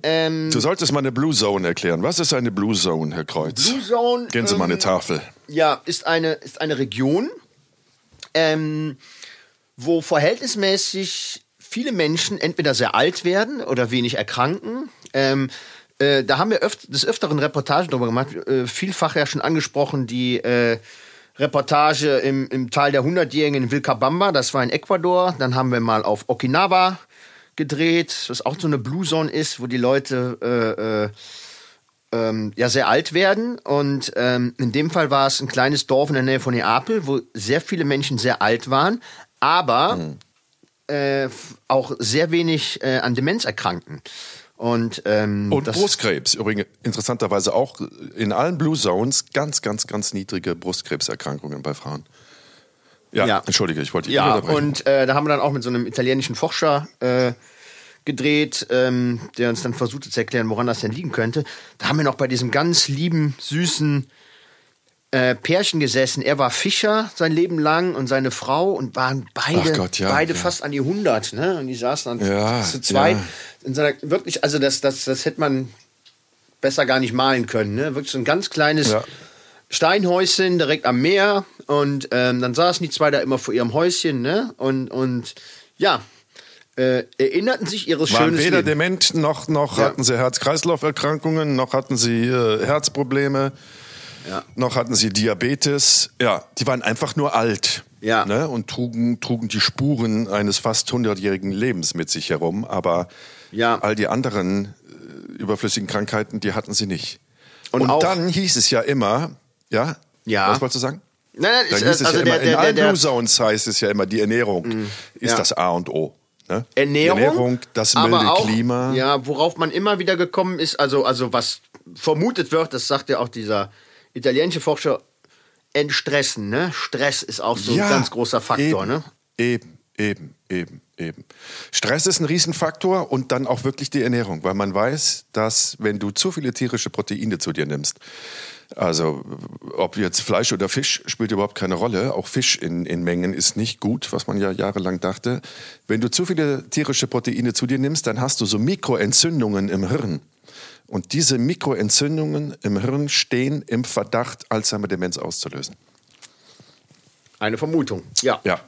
Ähm, du solltest mal eine Blue Zone erklären. Was ist eine Blue Zone, Herr Kreuz? Blue Zone. Gehen Sie ähm, mal eine Tafel. Ja, ist eine, ist eine Region. Ähm, wo verhältnismäßig viele Menschen entweder sehr alt werden oder wenig erkranken. Ähm, äh, da haben wir öf des Öfteren Reportagen darüber gemacht, äh, vielfach ja schon angesprochen, die äh, Reportage im, im Tal der Hundertjährigen in Vilcabamba, das war in Ecuador. Dann haben wir mal auf Okinawa gedreht, was auch so eine Blue Zone ist, wo die Leute äh, äh, ähm, ja sehr alt werden. Und ähm, in dem Fall war es ein kleines Dorf in der Nähe von Neapel, wo sehr viele Menschen sehr alt waren, aber mhm. äh, auch sehr wenig äh, an Demenz erkranken. Und, ähm, und Brustkrebs, übrigens interessanterweise auch in allen Blue Zones ganz, ganz, ganz niedrige Brustkrebserkrankungen bei Frauen. Ja, ja. entschuldige, ich wollte dich Ja, und äh, da haben wir dann auch mit so einem italienischen Forscher äh, gedreht, ähm, der uns dann versuchte zu erklären, woran das denn liegen könnte. Da haben wir noch bei diesem ganz lieben, süßen äh, Pärchen gesessen. Er war Fischer sein Leben lang und seine Frau und waren beide, Gott, ja, beide ja. fast an die 100. Ne? Und die saßen dann ja, zu zweit. In seiner, wirklich, also das, das, das hätte man besser gar nicht malen können. Ne? Wirklich so ein ganz kleines Steinhäuschen direkt am Meer. Und ähm, dann saßen die zwei da immer vor ihrem Häuschen. Ne? Und, und ja, äh, erinnerten sich ihres Waren schönen weder Leben. dement, noch, noch hatten sie Herz-Kreislauf-Erkrankungen, noch hatten sie äh, Herzprobleme. Ja. Noch hatten sie Diabetes. Ja, die waren einfach nur alt. Ja. Ne, und trugen, trugen die Spuren eines fast hundertjährigen Lebens mit sich herum. Aber ja. all die anderen äh, überflüssigen Krankheiten, die hatten sie nicht. Und, und dann hieß es ja immer, ja? Ja. Was wolltest du sagen? Nein, nein, dann hieß es also ja der, immer, der, in allen Blue Zones heißt es ja immer, die Ernährung mm, ist ja. das A und O. Ne? Ernährung, Ernährung, das milde auch, Klima. Ja, worauf man immer wieder gekommen ist, also, also was vermutet wird, das sagt ja auch dieser italienische Forscher entstressen. Ne? Stress ist auch so ja, ein ganz großer Faktor. Eben, ne? eben, eben, eben, eben. Stress ist ein Riesenfaktor und dann auch wirklich die Ernährung, weil man weiß, dass wenn du zu viele tierische Proteine zu dir nimmst, also ob jetzt Fleisch oder Fisch spielt überhaupt keine Rolle. Auch Fisch in, in Mengen ist nicht gut, was man ja jahrelang dachte. Wenn du zu viele tierische Proteine zu dir nimmst, dann hast du so Mikroentzündungen im Hirn. Und diese Mikroentzündungen im Hirn stehen im Verdacht, Alzheimer-Demenz auszulösen. Eine Vermutung, ja. Ja.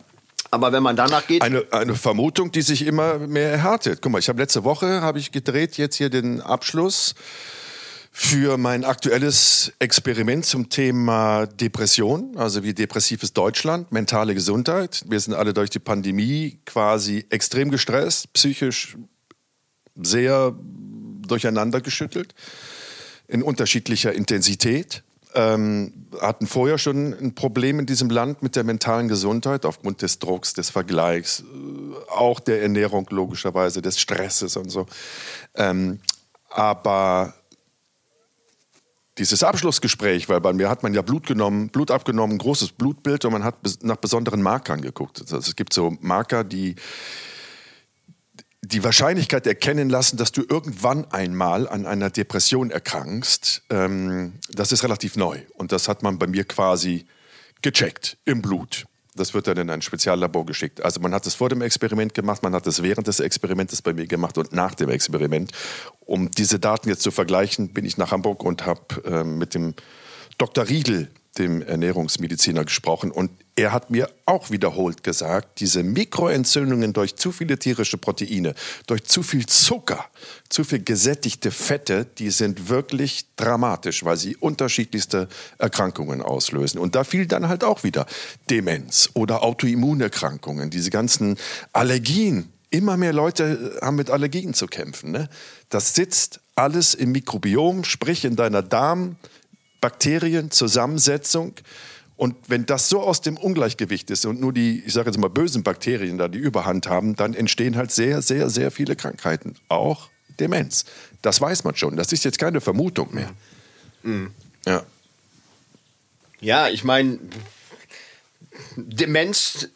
Aber wenn man danach geht. Eine, eine Vermutung, die sich immer mehr erhärtet. Guck mal, ich habe letzte Woche habe ich gedreht, jetzt hier den Abschluss für mein aktuelles Experiment zum Thema Depression, also wie depressives Deutschland, mentale Gesundheit. Wir sind alle durch die Pandemie quasi extrem gestresst, psychisch sehr durcheinander geschüttelt in unterschiedlicher Intensität. Ähm, hatten vorher schon ein Problem in diesem Land mit der mentalen Gesundheit aufgrund des Drucks, des Vergleichs, äh, auch der Ernährung logischerweise, des Stresses und so. Ähm, aber dieses Abschlussgespräch, weil bei mir hat man ja Blut genommen, Blut abgenommen, großes Blutbild und man hat nach besonderen Markern geguckt. Also es gibt so Marker, die die Wahrscheinlichkeit erkennen lassen, dass du irgendwann einmal an einer Depression erkrankst, ähm, das ist relativ neu. Und das hat man bei mir quasi gecheckt im Blut. Das wird dann in ein Speziallabor geschickt. Also man hat es vor dem Experiment gemacht, man hat es während des Experimentes bei mir gemacht und nach dem Experiment. Um diese Daten jetzt zu vergleichen, bin ich nach Hamburg und habe äh, mit dem Dr. Riedel dem Ernährungsmediziner gesprochen und er hat mir auch wiederholt gesagt, diese Mikroentzündungen durch zu viele tierische Proteine, durch zu viel Zucker, zu viel gesättigte Fette, die sind wirklich dramatisch, weil sie unterschiedlichste Erkrankungen auslösen. Und da fiel dann halt auch wieder Demenz oder Autoimmunerkrankungen, diese ganzen Allergien. Immer mehr Leute haben mit Allergien zu kämpfen. Ne? Das sitzt alles im Mikrobiom, sprich in deiner Darm- Bakterienzusammensetzung. Und wenn das so aus dem Ungleichgewicht ist und nur die, ich sage jetzt mal, bösen Bakterien da die Überhand haben, dann entstehen halt sehr, sehr, sehr viele Krankheiten. Auch Demenz. Das weiß man schon. Das ist jetzt keine Vermutung mehr. Mhm. Ja. Ja, ich meine, Demenz-Experiment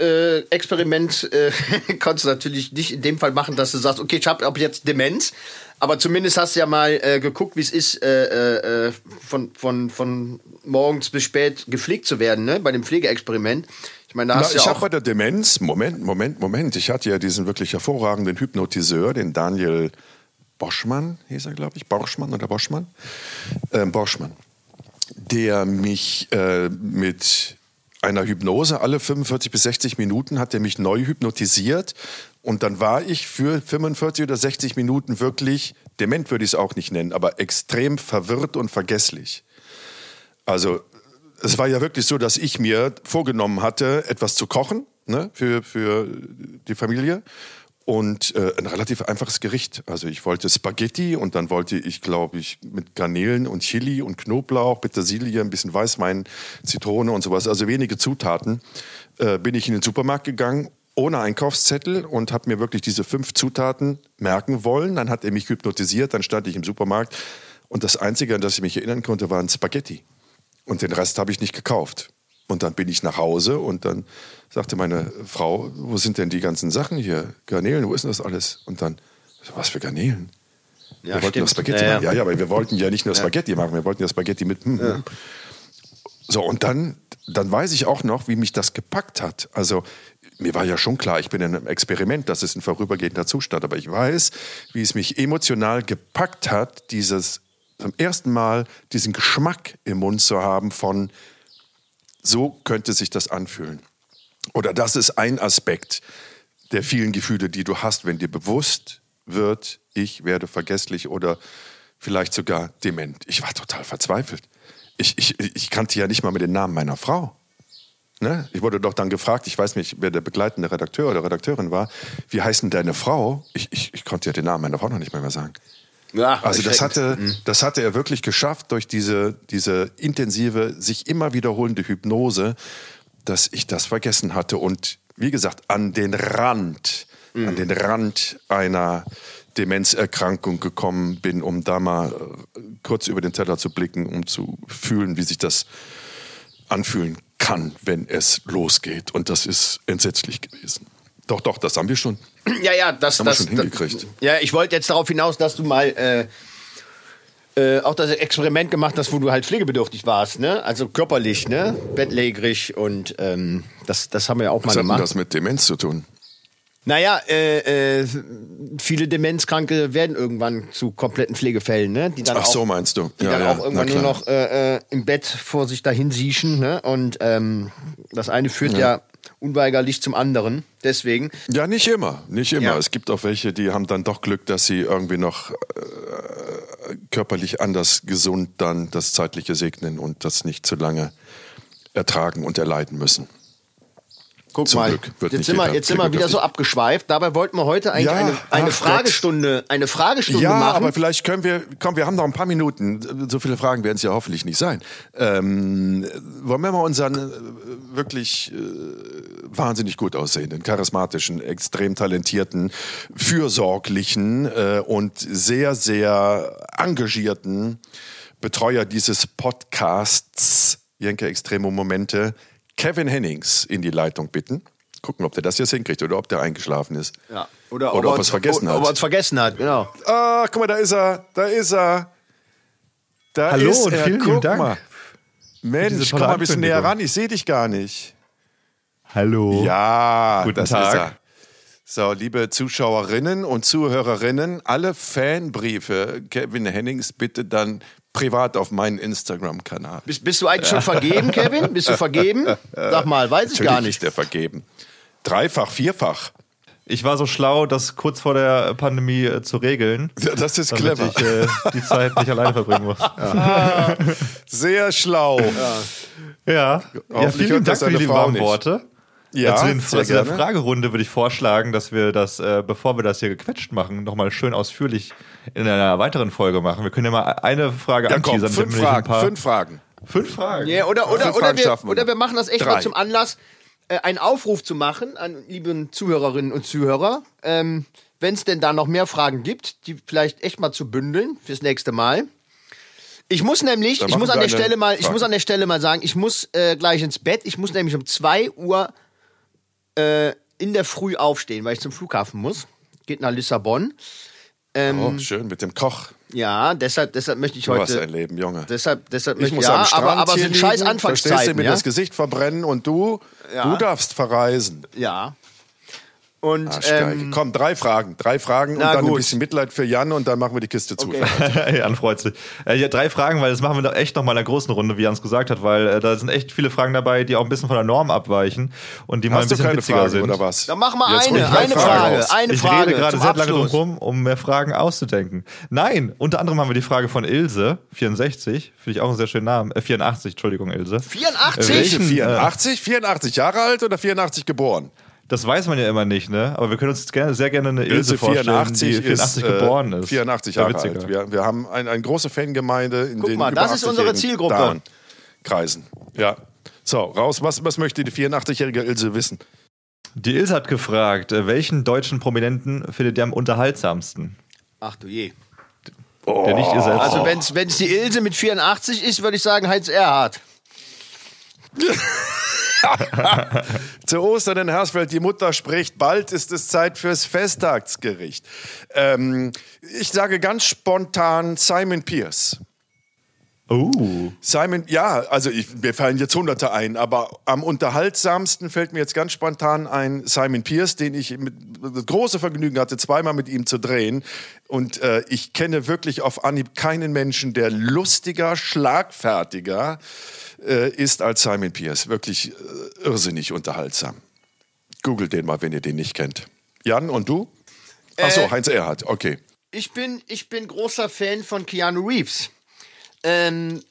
äh, äh, kannst du natürlich nicht in dem Fall machen, dass du sagst, okay, ich habe ab jetzt Demenz, aber zumindest hast du ja mal äh, geguckt, wie es ist, äh, äh, von, von, von morgens bis spät gepflegt zu werden, ne? bei dem Pflegeexperiment. Ich meine, da hast Na, ja ich habe bei der Demenz, Moment, Moment, Moment, ich hatte ja diesen wirklich hervorragenden Hypnotiseur, den Daniel Boschmann, hieß er, glaube ich, Borschmann oder Boschmann? Ähm, Boschmann, der mich äh, mit einer Hypnose alle 45 bis 60 Minuten hat er mich neu hypnotisiert und dann war ich für 45 oder 60 Minuten wirklich, dement würde ich es auch nicht nennen, aber extrem verwirrt und vergesslich. Also es war ja wirklich so, dass ich mir vorgenommen hatte, etwas zu kochen ne, für, für die Familie und äh, ein relativ einfaches Gericht. Also ich wollte Spaghetti und dann wollte ich, glaube ich, mit Garnelen und Chili und Knoblauch, Petersilie, ein bisschen Weißwein, Zitrone und sowas, also wenige Zutaten, äh, bin ich in den Supermarkt gegangen ohne Einkaufszettel und habe mir wirklich diese fünf Zutaten merken wollen. Dann hat er mich hypnotisiert, dann stand ich im Supermarkt und das Einzige, an das ich mich erinnern konnte, waren Spaghetti. Und den Rest habe ich nicht gekauft. Und dann bin ich nach Hause und dann sagte meine Frau, wo sind denn die ganzen Sachen hier? Garnelen, wo ist denn das alles? Und dann, was für Garnelen? Ja, wir wollten stimmt. Spaghetti ja, machen. Ja, ja, aber wir wollten ja nicht nur Spaghetti machen, wir wollten ja Spaghetti mit. Hm, hm. So, und dann, dann weiß ich auch noch, wie mich das gepackt hat. Also mir war ja schon klar, ich bin in einem Experiment, das ist ein vorübergehender Zustand, aber ich weiß, wie es mich emotional gepackt hat, dieses zum ersten Mal diesen Geschmack im Mund zu haben von so könnte sich das anfühlen. Oder das ist ein Aspekt der vielen Gefühle, die du hast, wenn dir bewusst wird, ich werde vergesslich oder vielleicht sogar dement. Ich war total verzweifelt. Ich, ich, ich kannte ja nicht mal mit den Namen meiner Frau. Ne? Ich wurde doch dann gefragt, ich weiß nicht, wer der begleitende Redakteur oder Redakteurin war, wie heißt denn deine Frau? Ich, ich, ich konnte ja den Namen meiner Frau noch nicht mehr, mehr sagen. Ja, also das hatte, mhm. das hatte er wirklich geschafft durch diese, diese intensive, sich immer wiederholende Hypnose, dass ich das vergessen hatte und wie gesagt an den Rand, mhm. an den Rand einer Demenzerkrankung gekommen bin, um da mal äh, kurz über den Teller zu blicken, um zu fühlen, wie sich das anfühlen kann, wenn es losgeht. Und das ist entsetzlich gewesen. Doch, doch, das haben wir schon. Ja, ja, das, haben das, wir schon hingekriegt. Das, ja, ich wollte jetzt darauf hinaus, dass du mal äh, äh, auch das Experiment gemacht hast, wo du halt pflegebedürftig warst, ne? Also körperlich, ne? Bettlägerig und ähm, das, das haben wir auch Was mal gemacht. Was hat das mit Demenz zu tun? Naja, äh, äh, viele Demenzkranke werden irgendwann zu kompletten Pflegefällen, ne? Die dann Ach auch, so meinst du? Die ja, dann ja, auch irgendwann nur noch äh, äh, im Bett vor sich dahin siechen, ne? Und ähm, das eine führt ja. ja unweigerlich zum anderen. Deswegen. Ja, nicht immer, nicht immer. Ja. Es gibt auch welche, die haben dann doch Glück, dass sie irgendwie noch äh, körperlich anders gesund dann das Zeitliche segnen und das nicht zu lange ertragen und erleiden müssen. Guck Zum mal, jetzt sind wir, jetzt sind wir wieder so abgeschweift. Dabei wollten wir heute eigentlich ja, eine, eine Fragestunde, eine Fragestunde ja, machen. Ja, aber vielleicht können wir, komm, wir haben noch ein paar Minuten. So viele Fragen werden es ja hoffentlich nicht sein. Ähm, wollen wir mal unseren äh, wirklich äh, wahnsinnig gut aussehenden, charismatischen, extrem talentierten, fürsorglichen äh, und sehr, sehr engagierten Betreuer dieses Podcasts Jenke Extremo Momente, Kevin Hennings, in die Leitung bitten. Gucken, ob der das jetzt hinkriegt oder ob der eingeschlafen ist. Ja. Oder ob er es vergessen hat. Ob er es vergessen hat, genau. Ah, guck mal, da ist er. Da ist er. Da Hallo ist und er. vielen guck Dank mal. Mensch, komm mal ein bisschen näher ran. Ich sehe dich gar nicht. Hallo. Ja, Guten das Tag. ist er. So, liebe Zuschauerinnen und Zuhörerinnen, alle Fanbriefe Kevin Hennings bitte dann privat auf meinen Instagram-Kanal. Bist, bist du eigentlich schon vergeben, Kevin? Bist du vergeben? Sag mal, weiß ich gar Natürlich nicht. ist der vergeben. Dreifach, vierfach. Ich war so schlau, das kurz vor der Pandemie äh, zu regeln. Ja, Das ist damit clever. ich äh, die Zeit nicht alleine verbringen muss. Sehr schlau. Ja, ja Hoffentlich vielen Dank das für die warmen nicht. Worte. Ja, zu, der gerne. Fragerunde würde ich vorschlagen, dass wir das, äh, bevor wir das hier gequetscht machen, nochmal schön ausführlich in einer weiteren Folge machen. Wir können ja mal eine Frage Ja, komm, anteasern. fünf wir ein Fragen, paar- fünf Fragen. fünf Fragen. Ja, oder, oder, Fünf oder, Fragen wir, oder wir machen das echt Drei. mal zum Anlass, äh, einen Aufruf zu machen an lieben Zuhörerinnen und Zuhörer. Ähm, Wenn es denn da noch mehr Fragen gibt, die vielleicht echt mal zu bündeln fürs nächste Mal. Ich muss nämlich, ich muss an der Stelle mal, ich muss an der Stelle mal sagen, ich muss äh, gleich ins Bett. Ich muss nämlich um 2 Uhr äh, in der Früh aufstehen, weil ich zum Flughafen muss. Geht nach Lissabon. Ähm, Oh, schön mit dem Koch. Ja, deshalb, deshalb möchte ich Du hast heute. ein Leben, Junge. Deshalb, deshalb Ich möchte muss ja, am Strand aber, aber hier sind scheiß liegen, verstehst du, Anfangszeiten. mir Ja? das Gesicht verbrennen und du, Ja. du darfst verreisen. ja. Und ähm, Komm, drei Fragen. Drei Fragen und na dann ein gut. bisschen Mitleid für Jan und dann machen wir die Kiste zu. Okay. Jan freut sich. Äh, ja, drei Fragen, weil das machen wir doch echt nochmal in einer großen Runde, wie Jans gesagt hat, weil äh, da sind echt viele Fragen dabei, die auch ein bisschen von der Norm abweichen und die mal ein Hast bisschen keine witziger Fragen sind. oder was? dann machen wir Jetzt eine, ich eine Frage, raus. eine ich Frage. rede gerade sehr lange drum rum, um mehr Fragen auszudenken. Nein, unter anderem haben wir die Frage von Ilse, 64, finde ich auch einen sehr schönen Namen, äh, 84, Entschuldigung, Ilse. 84? Welche? Welchen, 84? 84 Jahre alt oder 84 geboren? Das weiß man ja immer nicht, ne? Aber wir können uns gerne, sehr gerne eine Ilse, Ilse vorstellen, 84, die 84 ist, äh, geboren ist. 84 Wäre Jahre witziger. alt. Wir, wir haben ein, eine große Fangemeinde in Guck den mal, das ist unsere 80-jährigen Zielgruppe. Damen- Kreisen. Ja. So, raus. Was, was möchte die 84-jährige Ilse wissen? Die Ilse hat gefragt, äh, welchen deutschen Prominenten findet ihr am unterhaltsamsten? Ach du je. Der nicht ihr selbst. Also wenn es die Ilse mit 84 ist, würde ich sagen Heinz Erhardt. Zu Ostern in Hersfeld, die Mutter spricht, bald ist es Zeit fürs Festtagsgericht. Ähm, ich sage ganz spontan Simon Pierce. Oh. Simon, ja, also ich, mir fallen jetzt Hunderte ein, aber am unterhaltsamsten fällt mir jetzt ganz spontan ein Simon Pierce, den ich mit das große Vergnügen hatte, zweimal mit ihm zu drehen. Und äh, ich kenne wirklich auf Anhieb keinen Menschen, der lustiger, schlagfertiger äh, ist als Simon Pierce. Wirklich äh, irrsinnig unterhaltsam. Googelt den mal, wenn ihr den nicht kennt. Jan und du? Ach so, Äh, Heinz Erhardt, okay. Ich bin, ich bin großer Fan von Keanu Reeves. Ähm,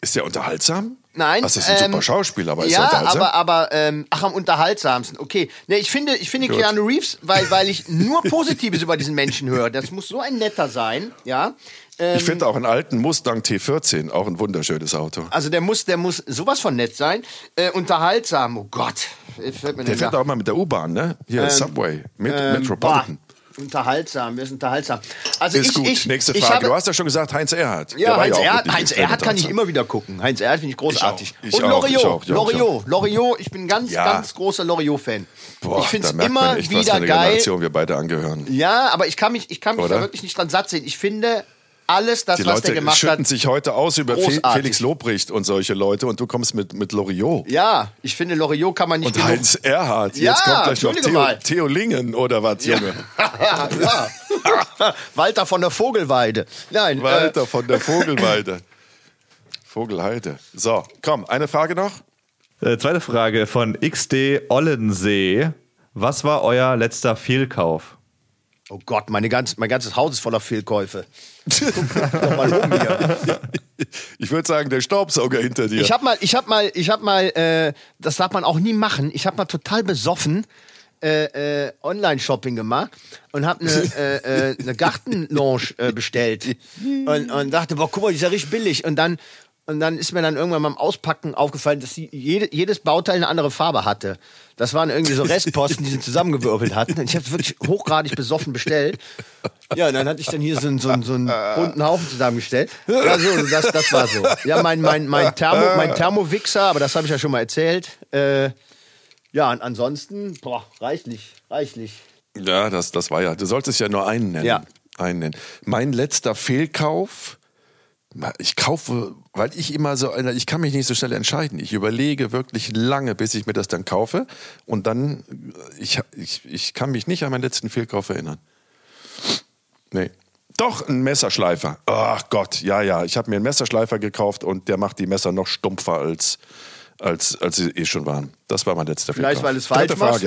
Ist der unterhaltsam? Nein. Das ist ein ähm, super Schauspieler, aber ist er ja, unterhaltsam? aber, aber ähm, ach, am unterhaltsamsten. Okay. Ne, ich finde, ich finde Gut. Keanu Reeves, weil, weil ich nur Positives über diesen Menschen höre. Das muss so ein netter sein, ja. Ähm, Ich finde auch einen alten Mustang T14 auch ein wunderschönes Auto. also der muss, der muss sowas von nett sein. Äh, unterhaltsam, oh Gott. Der fährt da- auch mal mit der U-Bahn, ne? Hier, Subway, mit Ähm, Metropolitan. Unterhaltsam, wir sind unterhaltsam. Also Ist ich, gut. Ich, Nächste ich Frage. Habe, du hast ja schon gesagt, Heinz Erhardt. Der ja, Heinz Erhardt, wirklich Heinz Erhardt kann ich immer wieder gucken. Heinz Erhardt finde ich großartig. Ich auch, ich Und Loriot, Loriot, Loriot, ich bin ganz, Ja. ganz großer Loriot-Fan. Boah, Ich finde es immer man echt, was für wieder eine geil. Generation wir beide angehören. Ja, aber ich kann mich, ich kann mich Oder? da wirklich nicht dran satt sehen. Ich finde alles, das, Die was der Leute gemacht schütten hat. sich heute aus über großartig. Felix Lobrecht und solche Leute und du kommst mit, mit Loriot. Ja, ich finde Loriot kann man nicht Und genug. Heinz Erhardt. Ja, Jetzt kommt gleich noch Theo, mal. Theo Lingen oder was, Junge? ja, ja. Walter von der Vogelweide. Nein, äh, Walter von der Vogelweide. Vogelheide. So, komm, eine Frage noch. Äh, zweite Frage von XD Ollensee. Was war euer letzter Fehlkauf? Oh Gott, meine ganz, mein ganzes Haus ist voller Fehlkäufe. Guck mal um hier. Ich würde sagen, der Staubsauger hinter dir. Ich habe mal, ich habe mal, ich habe mal, äh, das darf man auch nie machen. Ich habe mal total besoffen äh, äh, Online-Shopping gemacht und habe eine äh, äh, eine Gartenlounge äh, bestellt und, und dachte, boah, guck mal, die ist ja richtig billig. Und dann und dann ist mir dann irgendwann beim Auspacken aufgefallen, dass sie jede, jedes Bauteil eine andere Farbe hatte. Das waren irgendwie so Restposten, die sie zusammengewürfelt hatten. Und ich habe wirklich hochgradig besoffen bestellt. Ja, und dann hatte ich dann hier so, einen- so, einen- so einen bunten Haufen zusammengestellt. Ja, so, das, das war so. Ja, mein, mein, mein, Thermo, mein Thermowixer, aber das habe ich ja schon mal erzählt. Äh, ja, und ansonsten, boah, reichlich, reichlich. Ja, das, das war ja. Du solltest ja nur einen nennen. Ja. Einen nennen. Mein letzter Fehlkauf. Ich kaufe, weil ich immer so, einer- ich kann mich nicht so schnell entscheiden. Ich überlege wirklich lange, bis ich mir das dann kaufe. Und dann, ich, ich, ich kann mich nicht an meinen letzten Fehlkauf erinnern. Nee. Doch, ein Messerschleifer. Ach Gott, ja, ja. Ich habe mir einen Messerschleifer gekauft und der macht die Messer noch stumpfer als, als, als sie eh schon waren. Das war mein letzter Vielleicht, Fehlkauf. weil es falsch Dritte machst?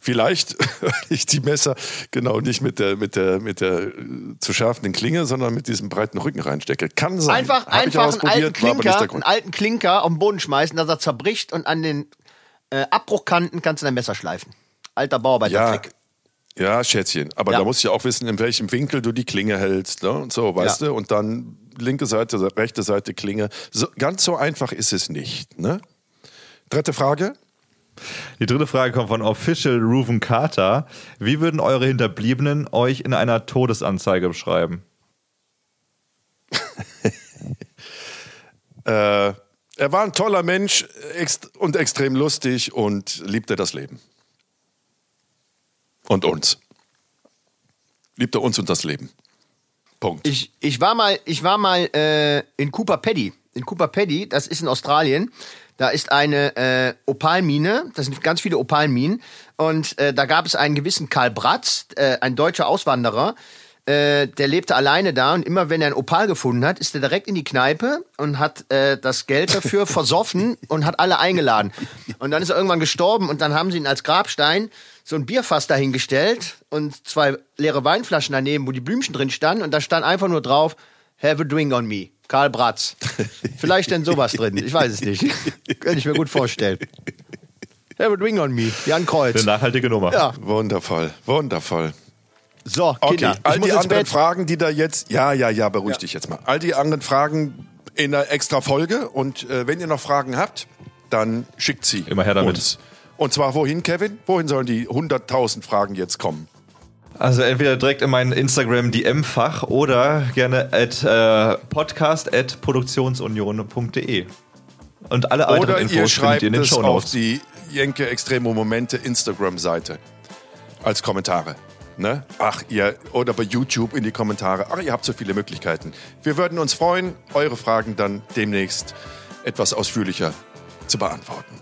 Vielleicht, weil ich die Messer genau nicht mit der, mit der, mit der äh, zu schärfenden Klinge, sondern mit diesem breiten Rücken reinstecke. Kann sein. Einfach, Hab ich einfach einen alten Klinker, einen alten Klinker auf den Boden schmeißen, dass er zerbricht und an den äh, Abbruchkanten kannst du dein Messer schleifen. Alter Ja, Bauarbeitertrick. ja, Schätzchen. Aber Ja. da musst du ja auch wissen, in welchem Winkel du die Klinge hältst. Ne? Und so, weißt Ja. du? Und dann linke Seite, rechte Seite Klinge. So, ganz so einfach ist es nicht. Ne? Dritte Frage. Die dritte Frage kommt von Official Ruven Carter. Wie würden eure Hinterbliebenen euch in einer Todesanzeige beschreiben? Äh, er war ein toller Mensch ext und extrem lustig und liebte das Leben. Und uns. Liebte uns und das Leben. Punkt. Ich, ich war mal, ich war mal äh, in Cooper Paddy. In Cooper Paddy, das ist in Australien. Da ist eine äh, Opalmine, das sind ganz viele Opalminen. Und äh, da gab es einen gewissen Karl Bratz, äh, ein deutscher Auswanderer, äh, der lebte alleine da und immer wenn er ein Opal gefunden hat, ist er direkt in die Kneipe und hat äh, das Geld dafür versoffen und hat alle eingeladen. Und dann ist er irgendwann gestorben und dann haben sie ihn als Grabstein so ein Bierfass dahingestellt und zwei leere Weinflaschen daneben, wo die Blümchen drin standen und da stand einfach nur drauf, have a drink on me. Karl Bratz. Vielleicht denn sowas drin, ich weiß es nicht. Könnte ich mir gut vorstellen. A drink on me. Jan Eine Kreuz. nachhaltige Nummer. Ja, Wundervoll, wundervoll. so, Okay, Kinder. all ich muss die anderen. Fragen, die da jetzt, ja, ja, ja, beruhig dich jetzt mal. All die anderen Fragen in einer extra Folge und äh, wenn ihr noch Fragen habt, dann schickt sie Immer her damit. uns. Und zwar wohin, Kevin? Wohin sollen die 100.000 Fragen jetzt kommen? Also entweder direkt in mein Instagram DM-Fach oder gerne at äh, podcast at produktionsunion.de. Und alle weiteren Oder Infos ihr schreibt ihr in den es Show auf Notes. die Jenke Extremo Momente Instagram-Seite als Kommentare. Ne? Ach, ihr, oder bei YouTube in die Kommentare. Ach, ihr habt so viele Möglichkeiten. Wir würden uns freuen, eure Fragen dann demnächst etwas ausführlicher zu beantworten.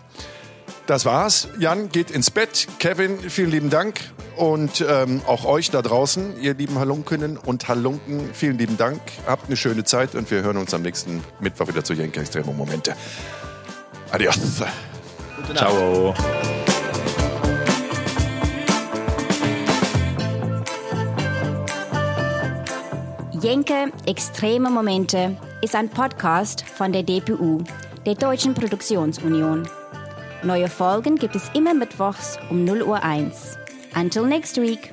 Das war's. Jan geht ins Bett. Kevin, vielen lieben Dank. Und ähm, auch euch da draußen, ihr lieben Halunkinnen und Halunken, vielen lieben Dank. Habt eine schöne Zeit und wir hören uns am nächsten Mittwoch wieder zu Jenke Extremo Momente. Adios. Gute Nacht. Ciao. Jenke Extreme Momente ist ein Podcast von der DPU, der Deutschen Produktionsunion. Neue Folgen gibt es immer mittwochs um 0 Uhr 1. Until next week.